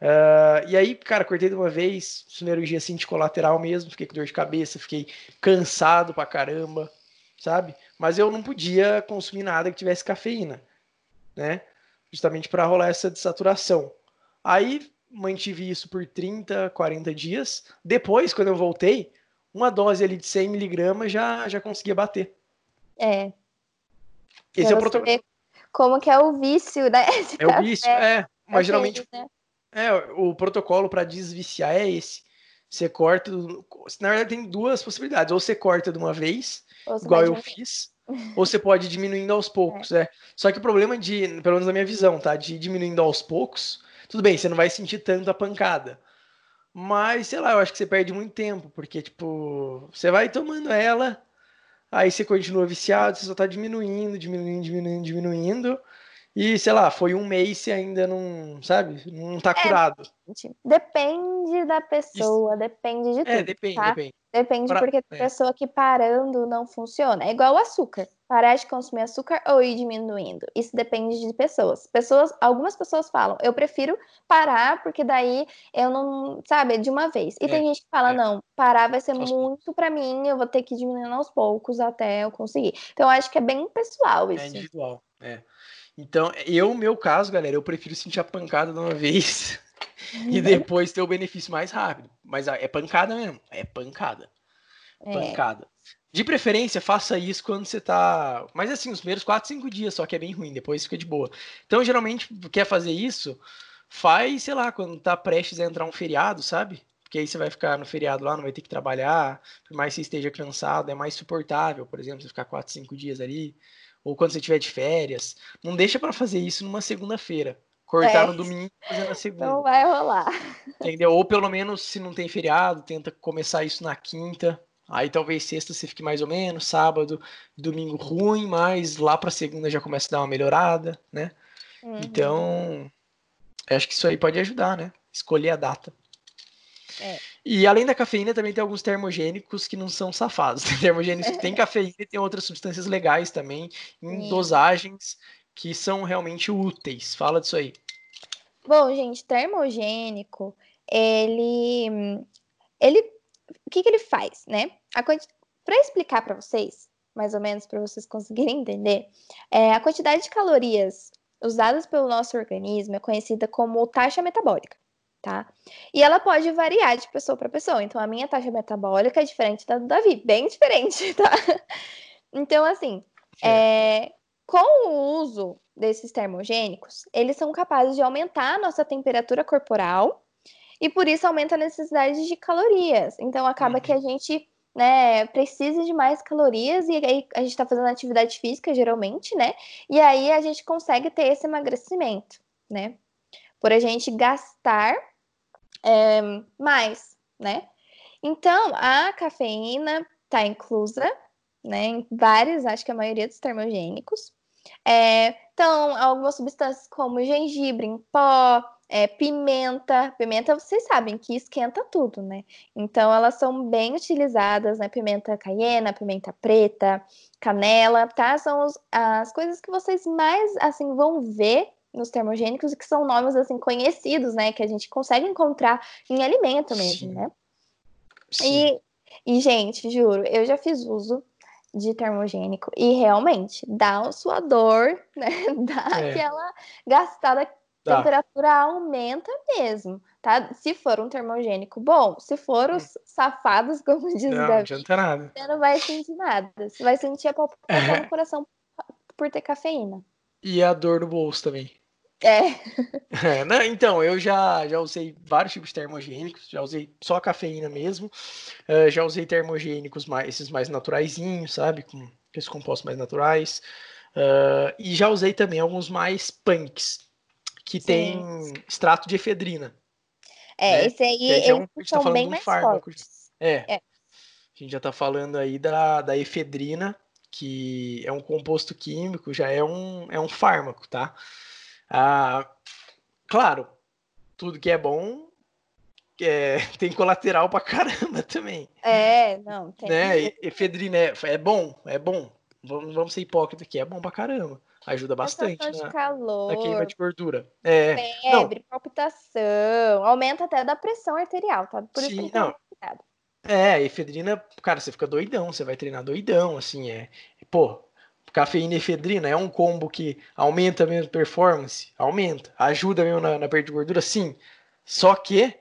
Uh, e aí, cara, cortei de uma vez, sinergia assim de colateral mesmo, fiquei com dor de cabeça, fiquei cansado pra caramba, sabe? Mas eu não podia consumir nada que tivesse cafeína, né? Justamente para rolar essa desaturação. Aí mantive isso por 30, 40 dias. Depois, quando eu voltei, uma dose ali de 100 miligramas já, já conseguia bater. É. Esse é o protocolo. Como que é o vício, né? é o vício, é. Mas geralmente né? é, o protocolo para desviciar é esse. Você corta. Na verdade, tem duas possibilidades. Ou você corta de uma vez, igual eu fiz, ou você pode diminuindo aos poucos, é. é. Só que o problema de, pelo menos na minha visão, tá? De ir diminuindo aos poucos, tudo bem, você não vai sentir tanto a pancada. Mas, sei lá, eu acho que você perde muito tempo, porque, tipo, você vai tomando ela, aí você continua viciado, você só tá diminuindo, diminuindo, diminuindo, diminuindo. E, sei lá, foi um mês e ainda não, sabe, não tá é, curado. Depende da pessoa, Isso. depende de é, tudo. É, depende, tá? depende. Depende pra... porque tem é. pessoa que parando não funciona. É igual o açúcar. Parar de consumir açúcar ou ir diminuindo. Isso depende de pessoas. Pessoas, algumas pessoas falam, eu prefiro parar porque daí eu não, sabe, de uma vez. E é, tem gente que fala, é. não, parar vai ser muito para mim, eu vou ter que ir diminuindo aos poucos até eu conseguir. Então eu acho que é bem pessoal é isso. É individual, é. Então, eu, meu caso, galera, eu prefiro sentir a pancada de uma vez e depois ter o benefício mais rápido. Mas é pancada mesmo, é pancada. É. Pancada. De preferência, faça isso quando você tá. Mas assim, os primeiros 4, 5 dias só que é bem ruim, depois fica de boa. Então, geralmente, quer fazer isso, faz, sei lá, quando tá prestes a entrar um feriado, sabe? Porque aí você vai ficar no feriado lá, não vai ter que trabalhar, por mais que você esteja cansado, é mais suportável, por exemplo, você ficar 4, 5 dias ali ou quando você tiver de férias. Não deixa para fazer isso numa segunda-feira. Cortar é. no domingo e fazer na segunda. Não vai rolar. Entendeu? Ou pelo menos, se não tem feriado, tenta começar isso na quinta. Aí talvez sexta você fique mais ou menos, sábado, domingo ruim, mas lá para segunda já começa a dar uma melhorada, né? Uhum. Então, acho que isso aí pode ajudar, né? Escolher a data. É. E além da cafeína, também tem alguns termogênicos que não são safados. Tem termogênicos que têm cafeína e tem outras substâncias legais também, em Sim. dosagens que são realmente úteis. Fala disso aí. Bom, gente, termogênico, ele. ele o que, que ele faz, né? Para explicar para vocês, mais ou menos, para vocês conseguirem entender, é, a quantidade de calorias usadas pelo nosso organismo é conhecida como taxa metabólica tá? E ela pode variar de pessoa para pessoa. Então, a minha taxa metabólica é diferente da do Davi, bem diferente, tá? Então, assim, é, com o uso desses termogênicos, eles são capazes de aumentar a nossa temperatura corporal e por isso aumenta a necessidade de calorias. Então, acaba uhum. que a gente né, precisa de mais calorias e aí a gente está fazendo atividade física geralmente, né? E aí a gente consegue ter esse emagrecimento, né? Por a gente gastar é, mais, né? Então, a cafeína está inclusa, né, em vários, acho que a maioria dos termogênicos. É, então, algumas substâncias como gengibre em pó, é, pimenta. Pimenta, vocês sabem que esquenta tudo, né? Então, elas são bem utilizadas, né? Pimenta caiena, pimenta preta, canela, tá? São os, as coisas que vocês mais, assim, vão ver nos termogênicos e que são nomes assim conhecidos, né, que a gente consegue encontrar em alimento mesmo, Sim. né? Sim. E, e gente, juro, eu já fiz uso de termogênico e realmente dá um suador, né? Dá é. aquela gastada, a temperatura aumenta mesmo, tá? Se for um termogênico bom, se for os hum. safados, como diz não, Davi, não nada. você não vai sentir nada. Você vai sentir a palpitação é. no coração por ter cafeína. E a dor no bolso também. É. é né? Então, eu já, já usei vários tipos de termogênicos, já usei só cafeína mesmo, uh, já usei termogênicos mais, esses mais naturaisinhos, sabe? Com esses compostos mais naturais. Uh, e já usei também alguns mais punks, que Sim. tem extrato de efedrina. É, né? esse aí, é, um, gente tá falando bem de um fármaco. É. é. A gente já tá falando aí da, da efedrina, que é um composto químico, já é um, é um fármaco, tá? Ah, claro, tudo que é bom é, tem colateral pra caramba também. É, não, tem. Né? Efedrina é, é bom, é bom. Vamos, vamos ser hipócritas aqui, é bom pra caramba. Ajuda bastante na, calor, na queima de gordura. É, febre, não. palpitação, aumenta até da pressão arterial, tá? Por Sim, isso que não. É, efedrina, cara, você fica doidão, você vai treinar doidão, assim, é. Pô, Cafeína e efedrina é um combo que aumenta mesmo a performance? Aumenta. Ajuda mesmo na, na perda de gordura? Sim. Só que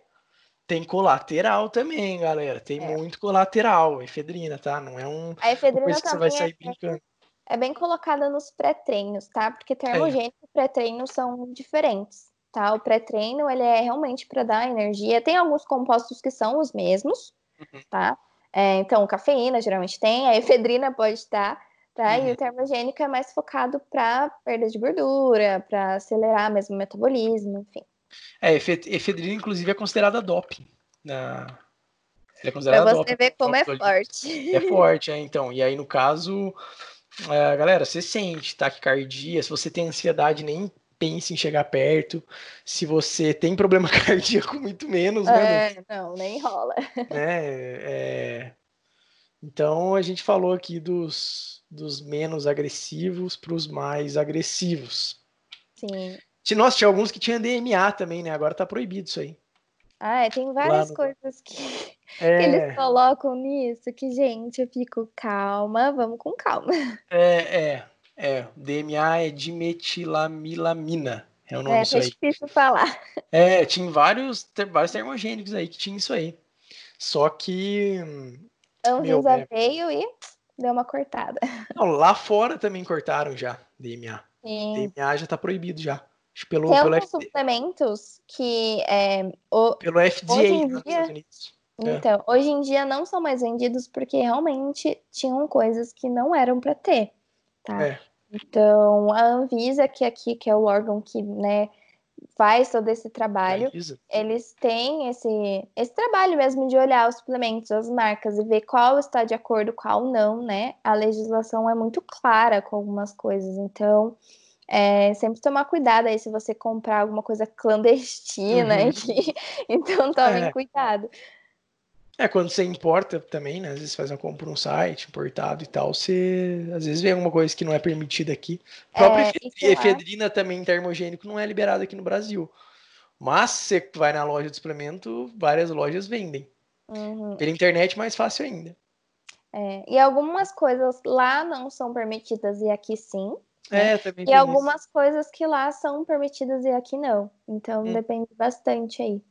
tem colateral também, galera. Tem é. muito colateral. Efedrina, tá? Não é um, a efedrina coisa que você vai sair é, brincando. É bem colocada nos pré-treinos, tá? Porque termogênico é. e pré-treino são diferentes. tá? O pré-treino, ele é realmente para dar energia. Tem alguns compostos que são os mesmos, uhum. tá? É, então, cafeína geralmente tem, a efedrina pode estar, tá? Uhum. E o termogênico é mais focado para perda de gordura, para acelerar mesmo o metabolismo, enfim. É, efedrina, inclusive, é considerada doping. Na... é considerada pra você doping, ver como é forte. É forte, é, então. E aí, no caso, é, galera, você sente taquicardia, se você tem ansiedade, nem pense em chegar perto. Se você tem problema cardíaco, muito menos, né? É, não, nem rola. É, é... Então a gente falou aqui dos, dos menos agressivos para os mais agressivos. Sim. Nossa, tinha alguns que tinham DMA também, né? Agora tá proibido isso aí. Ah, tem várias no... coisas que, é... que, eles colocam nisso que, gente, eu fico calma, vamos com calma. É, é. É, DMA é dimetilamilamina. É o nome é, disso aí. É difícil falar. É, tinha vários, vários termogênicos aí que tinha isso aí. Só que. Anvisa é... veio e deu uma cortada. Não, lá fora também cortaram já DMA. Sim. DMA já tá proibido já. Pelo, Tem pelo alguns suplementos que. É, o, pelo FDA hoje em dia, Então, é. hoje em dia não são mais vendidos porque realmente tinham coisas que não eram para ter tá? É. Então, a Anvisa, que aqui que é o órgão que, né, faz todo esse trabalho, eles têm esse, esse trabalho mesmo de olhar os suplementos, as marcas e ver qual está de acordo, qual não, né? A legislação é muito clara com algumas coisas, então é, sempre tomar cuidado aí se você comprar alguma coisa clandestina uhum. então tome é. cuidado. É, quando você importa também, né? Às vezes faz uma compra um site importado e tal, você às vezes vê alguma coisa que não é permitida aqui. A própria é, efedrina também termogênico não é liberado aqui no Brasil. Mas você vai na loja de suplemento, várias lojas vendem. Uhum. Pela internet mais fácil ainda. É, e algumas coisas lá não são permitidas e aqui sim. Né? É, também e algumas isso. coisas que lá são permitidas e aqui não. Então hum. depende bastante aí.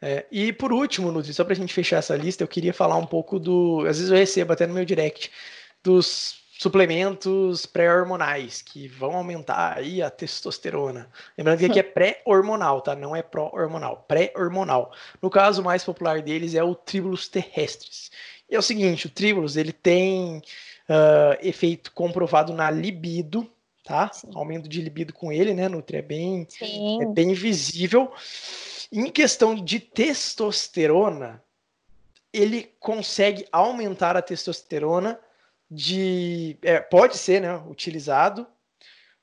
É, e por último, Nutri, só para a gente fechar essa lista, eu queria falar um pouco do. Às vezes eu recebo até no meu direct dos suplementos pré-hormonais que vão aumentar aí a testosterona. Lembrando que aqui é pré-hormonal, tá? Não é pró-hormonal, pré-hormonal. No caso, o mais popular deles é o Tribulus terrestres. E é o seguinte, o Tribulus ele tem uh, efeito comprovado na libido, tá? Sim. Aumento de libido com ele, né, Nutri? É bem, é bem visível. Em questão de testosterona, ele consegue aumentar a testosterona de. É, pode ser né, utilizado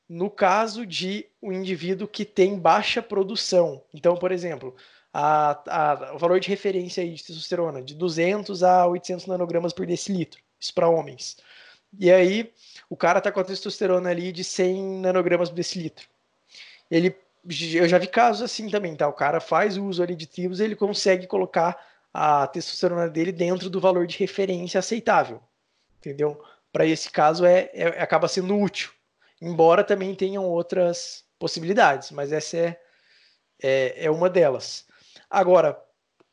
no caso de um indivíduo que tem baixa produção. Então, por exemplo, a, a, o valor de referência de testosterona de 200 a 800 nanogramas por decilitro, isso para homens. E aí, o cara está com a testosterona ali de 100 nanogramas por decilitro. Ele eu já vi casos assim também, tá? O cara faz o uso ali de tribos, ele consegue colocar a testosterona dele dentro do valor de referência aceitável, entendeu? Para esse caso é, é, acaba sendo útil, embora também tenham outras possibilidades, mas essa é, é, é uma delas. Agora,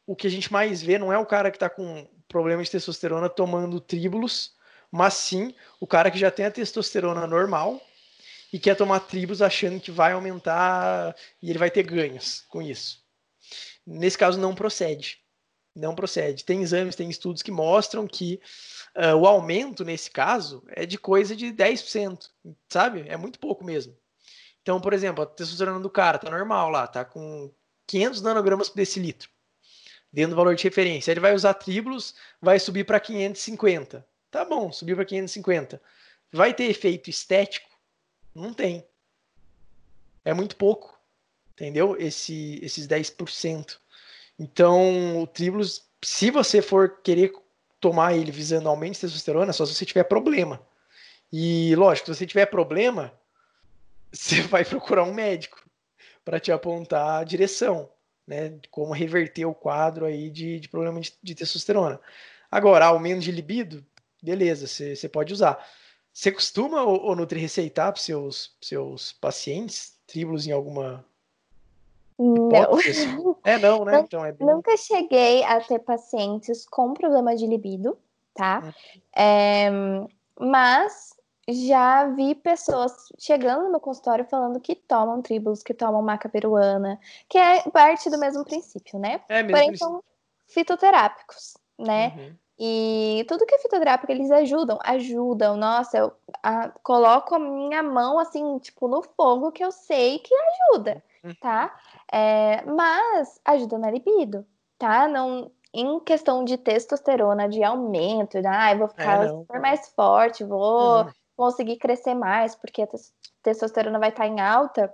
o que a gente mais vê não é o cara que está com problema de testosterona tomando tríbulos, mas sim o cara que já tem a testosterona normal e quer tomar tribos achando que vai aumentar e ele vai ter ganhos com isso. Nesse caso, não procede. Não procede. Tem exames, tem estudos que mostram que uh, o aumento, nesse caso, é de coisa de 10%, sabe? É muito pouco mesmo. Então, por exemplo, a testosterona do cara tá normal lá, tá com 500 nanogramas por decilitro, dentro do valor de referência. Ele vai usar tribos, vai subir para 550. Tá bom, subiu para 550. Vai ter efeito estético? Não tem. É muito pouco, entendeu? Esse, esses 10%. Então, o Tribulus, se você for querer tomar ele visando aumento de testosterona, só se você tiver problema. E, lógico, se você tiver problema, você vai procurar um médico para te apontar a direção, né? Como reverter o quadro aí de, de problema de, de testosterona. Agora, aumento de libido, beleza, você pode usar. Você costuma, o, Nutri, receitar para seus, seus pacientes tríbulos em alguma não. É, não, né? Então, é bem... Nunca cheguei a ter pacientes com problema de libido, tá? Hum. É, mas já vi pessoas chegando no consultório falando que tomam tribos, que tomam maca peruana, que é parte do mesmo princípio, né? É mesmo. Porém, são fitoterápicos, né? Uhum. E tudo que é fitoterápico, eles ajudam, ajudam. Nossa, eu a, coloco a minha mão assim, tipo, no fogo que eu sei que ajuda, uhum. tá? É, mas ajuda na libido, tá? Não, em questão de testosterona, de aumento, né? ah, eu vou ficar é, super mais forte, vou uhum. conseguir crescer mais, porque a testosterona vai estar em alta.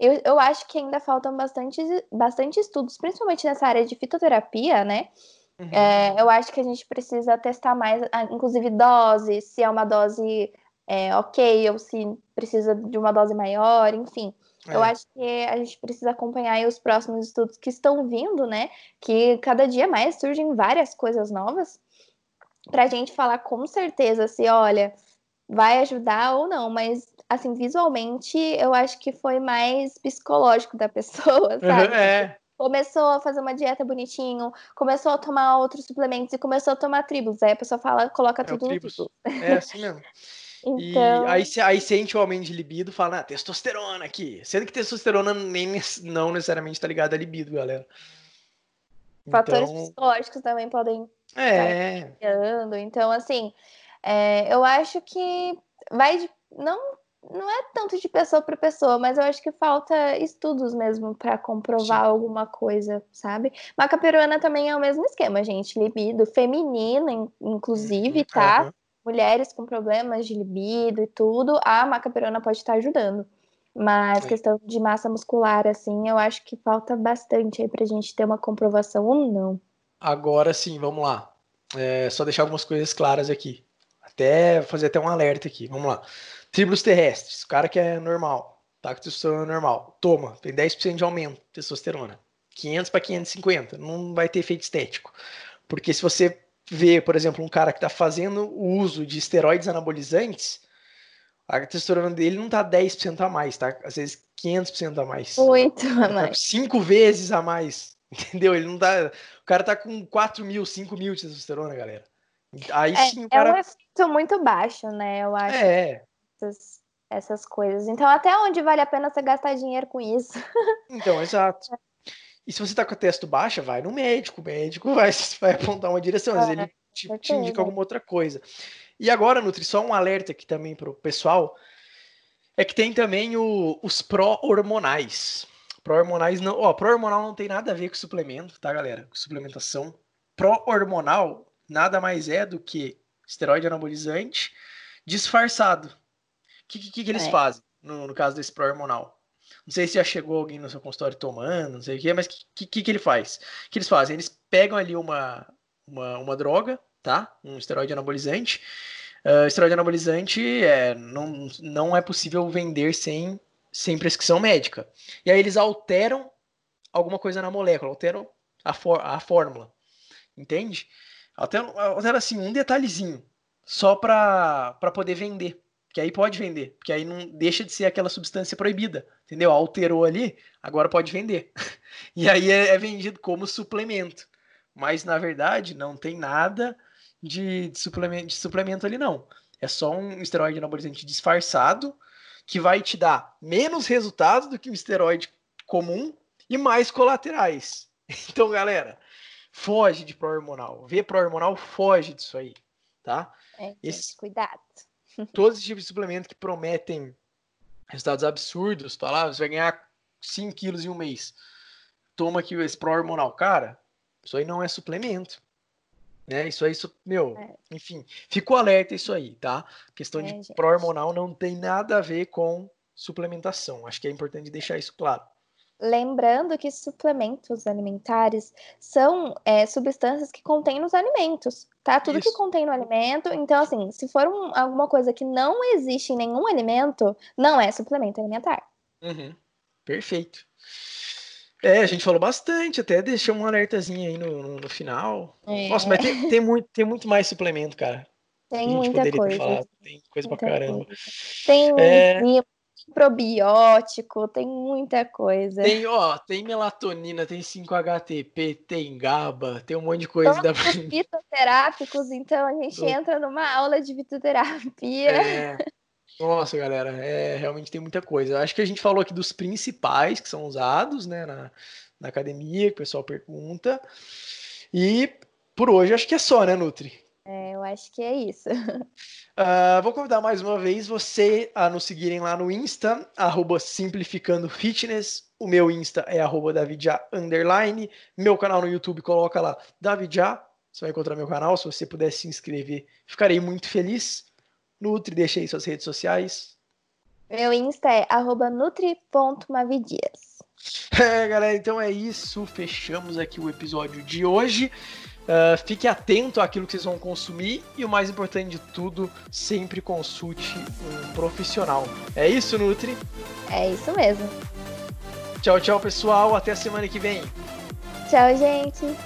Eu, eu acho que ainda faltam bastante, bastante estudos, principalmente nessa área de fitoterapia, né? Uhum. É, eu acho que a gente precisa testar mais, inclusive dose, se é uma dose é, ok, ou se precisa de uma dose maior, enfim. É. Eu acho que a gente precisa acompanhar os próximos estudos que estão vindo, né? Que cada dia mais surgem várias coisas novas, para a gente falar com certeza se, olha, vai ajudar ou não, mas assim, visualmente, eu acho que foi mais psicológico da pessoa, sabe? É começou a fazer uma dieta bonitinho, começou a tomar outros suplementos e começou a tomar tribos. Aí a pessoa fala, coloca é tudo no tribus. É assim mesmo. então... E aí, aí sente o aumento de libido fala, ah, testosterona aqui. Sendo que testosterona nem, não necessariamente tá ligada a libido, galera. Fatores então... psicológicos também podem é. estar Então, assim, é, eu acho que vai de, não não é tanto de pessoa para pessoa, mas eu acho que falta estudos mesmo para comprovar Sim. alguma coisa, sabe? Maca peruana também é o mesmo esquema, gente. Libido feminina, inclusive, uhum. tá? Uhum. Mulheres com problemas de libido e tudo, a maca peruana pode estar ajudando. Mas Sim. questão de massa muscular, assim, eu acho que falta bastante aí pra gente ter uma comprovação ou não. Agora sim, vamos lá. É, só deixar algumas coisas claras aqui. Até fazer até um alerta aqui. Vamos lá. Tribos terrestres, o cara que é normal, tá com testosterona normal, toma, tem 10% de aumento de testosterona. 500 para 550, não vai ter efeito estético. Porque se você vê, por exemplo, um cara que está fazendo o uso de esteroides anabolizantes, a testosterona dele não tá 10% a mais, tá? Às vezes 500% a mais. Muito a tá mais. Tá cinco vezes a mais, entendeu? Ele não tá... O cara tá com 4 mil, 5 mil de testosterona, galera. Aí é, sim o cara... É um efeito muito baixo, né? Eu acho. É, essas, essas coisas. Então, até onde vale a pena você gastar dinheiro com isso? Então, exato. E se você tá com a testo baixa, vai no médico. O médico vai, vai apontar uma direção, mas é, ele te, te, indica alguma outra coisa. E agora, Nutri, só um alerta aqui também pro pessoal, é que tem também o, os pró-hormonais. Pró-hormonais não. Ó, pró-hormonal não tem nada a ver com suplemento, tá, galera? Com suplementação. Pró-hormonal nada mais é do que esteroide anabolizante disfarçado. O que, que, que, eles é. fazem no, no, caso desse pró-hormonal? Não sei se já chegou alguém no seu consultório tomando, não sei o que, mas o que, que, que ele faz? O que eles fazem? Eles pegam ali uma, uma, uma droga, tá? Um esteroide anabolizante. Uh, esteroide anabolizante é, não, não é possível vender sem, sem prescrição médica. E aí eles alteram alguma coisa na molécula, alteram a, for, a fórmula. Entende? Alteram, alteram assim, um detalhezinho. Só para poder vender que aí pode vender, porque aí não deixa de ser aquela substância proibida, entendeu? Alterou ali, agora pode vender. e aí é, é, vendido como suplemento, mas na verdade não tem nada de, de, suplemento, de suplemento ali não. É só um esteroide anabolizante disfarçado que vai te dar menos resultados do que um esteroide comum e mais colaterais. Então, galera, foge de pró-hormonal. Vê pró-hormonal, foge disso aí, tá? É, gente, Esse... cuidado todos os tipos de suplemento que prometem resultados absurdos, tá lá, você vai ganhar 5 quilos em um mês. Toma aqui esse pró-hormonal. Cara, isso aí não é suplemento. Né? Isso aí, isso, meu, é. enfim, ficou alerta isso aí, tá? questão é, de pró-hormonal não tem nada a ver com suplementação. Acho que é importante deixar isso claro. Lembrando que suplementos alimentares são é, substâncias que contêm nos alimentos, tá? Tudo Isso. que contém no alimento. Então, assim, se for um, alguma coisa que não existe em nenhum alimento, não é suplemento alimentar. Uhum. Perfeito. É, a gente falou bastante, até deixou um alertazinho aí no, no, no final. É. Nossa, mas tem, tem, muito, tem muito mais suplemento, cara. Tem muita coisa. Tem coisa muita pra caramba. Tem é probiótico, tem muita coisa. Tem, ó, tem melatonina, tem 5-HTP, tem GABA, tem um monte de coisa. Todos da... fitoterápicos, então a gente entra numa aula de fitoterapia. É, Nossa, galera, é, realmente tem muita coisa. Acho que a gente falou aqui dos principais que são usados né, na, na academia, que o pessoal pergunta. E por hoje acho que é só, né, Nutri? É, eu acho que é isso. Uh, vou convidar mais uma vez você a nos seguirem lá no Insta, arroba Simplificando Fitness. O meu Insta é arroba Davidja underline. Meu canal no YouTube coloca lá Davidja. Você vai encontrar meu canal. Se você puder se inscrever, ficarei muito feliz. Nutri, deixa aí suas redes sociais. Meu Insta é arroba nutri.mavidias. É, galera, então é isso. Fechamos aqui o episódio de hoje. Uh, fique atento àquilo que vocês vão consumir e o mais importante de tudo, sempre consulte um profissional. É isso, Nutri? É isso mesmo. Tchau, tchau, pessoal. Até a semana que vem. Tchau, gente.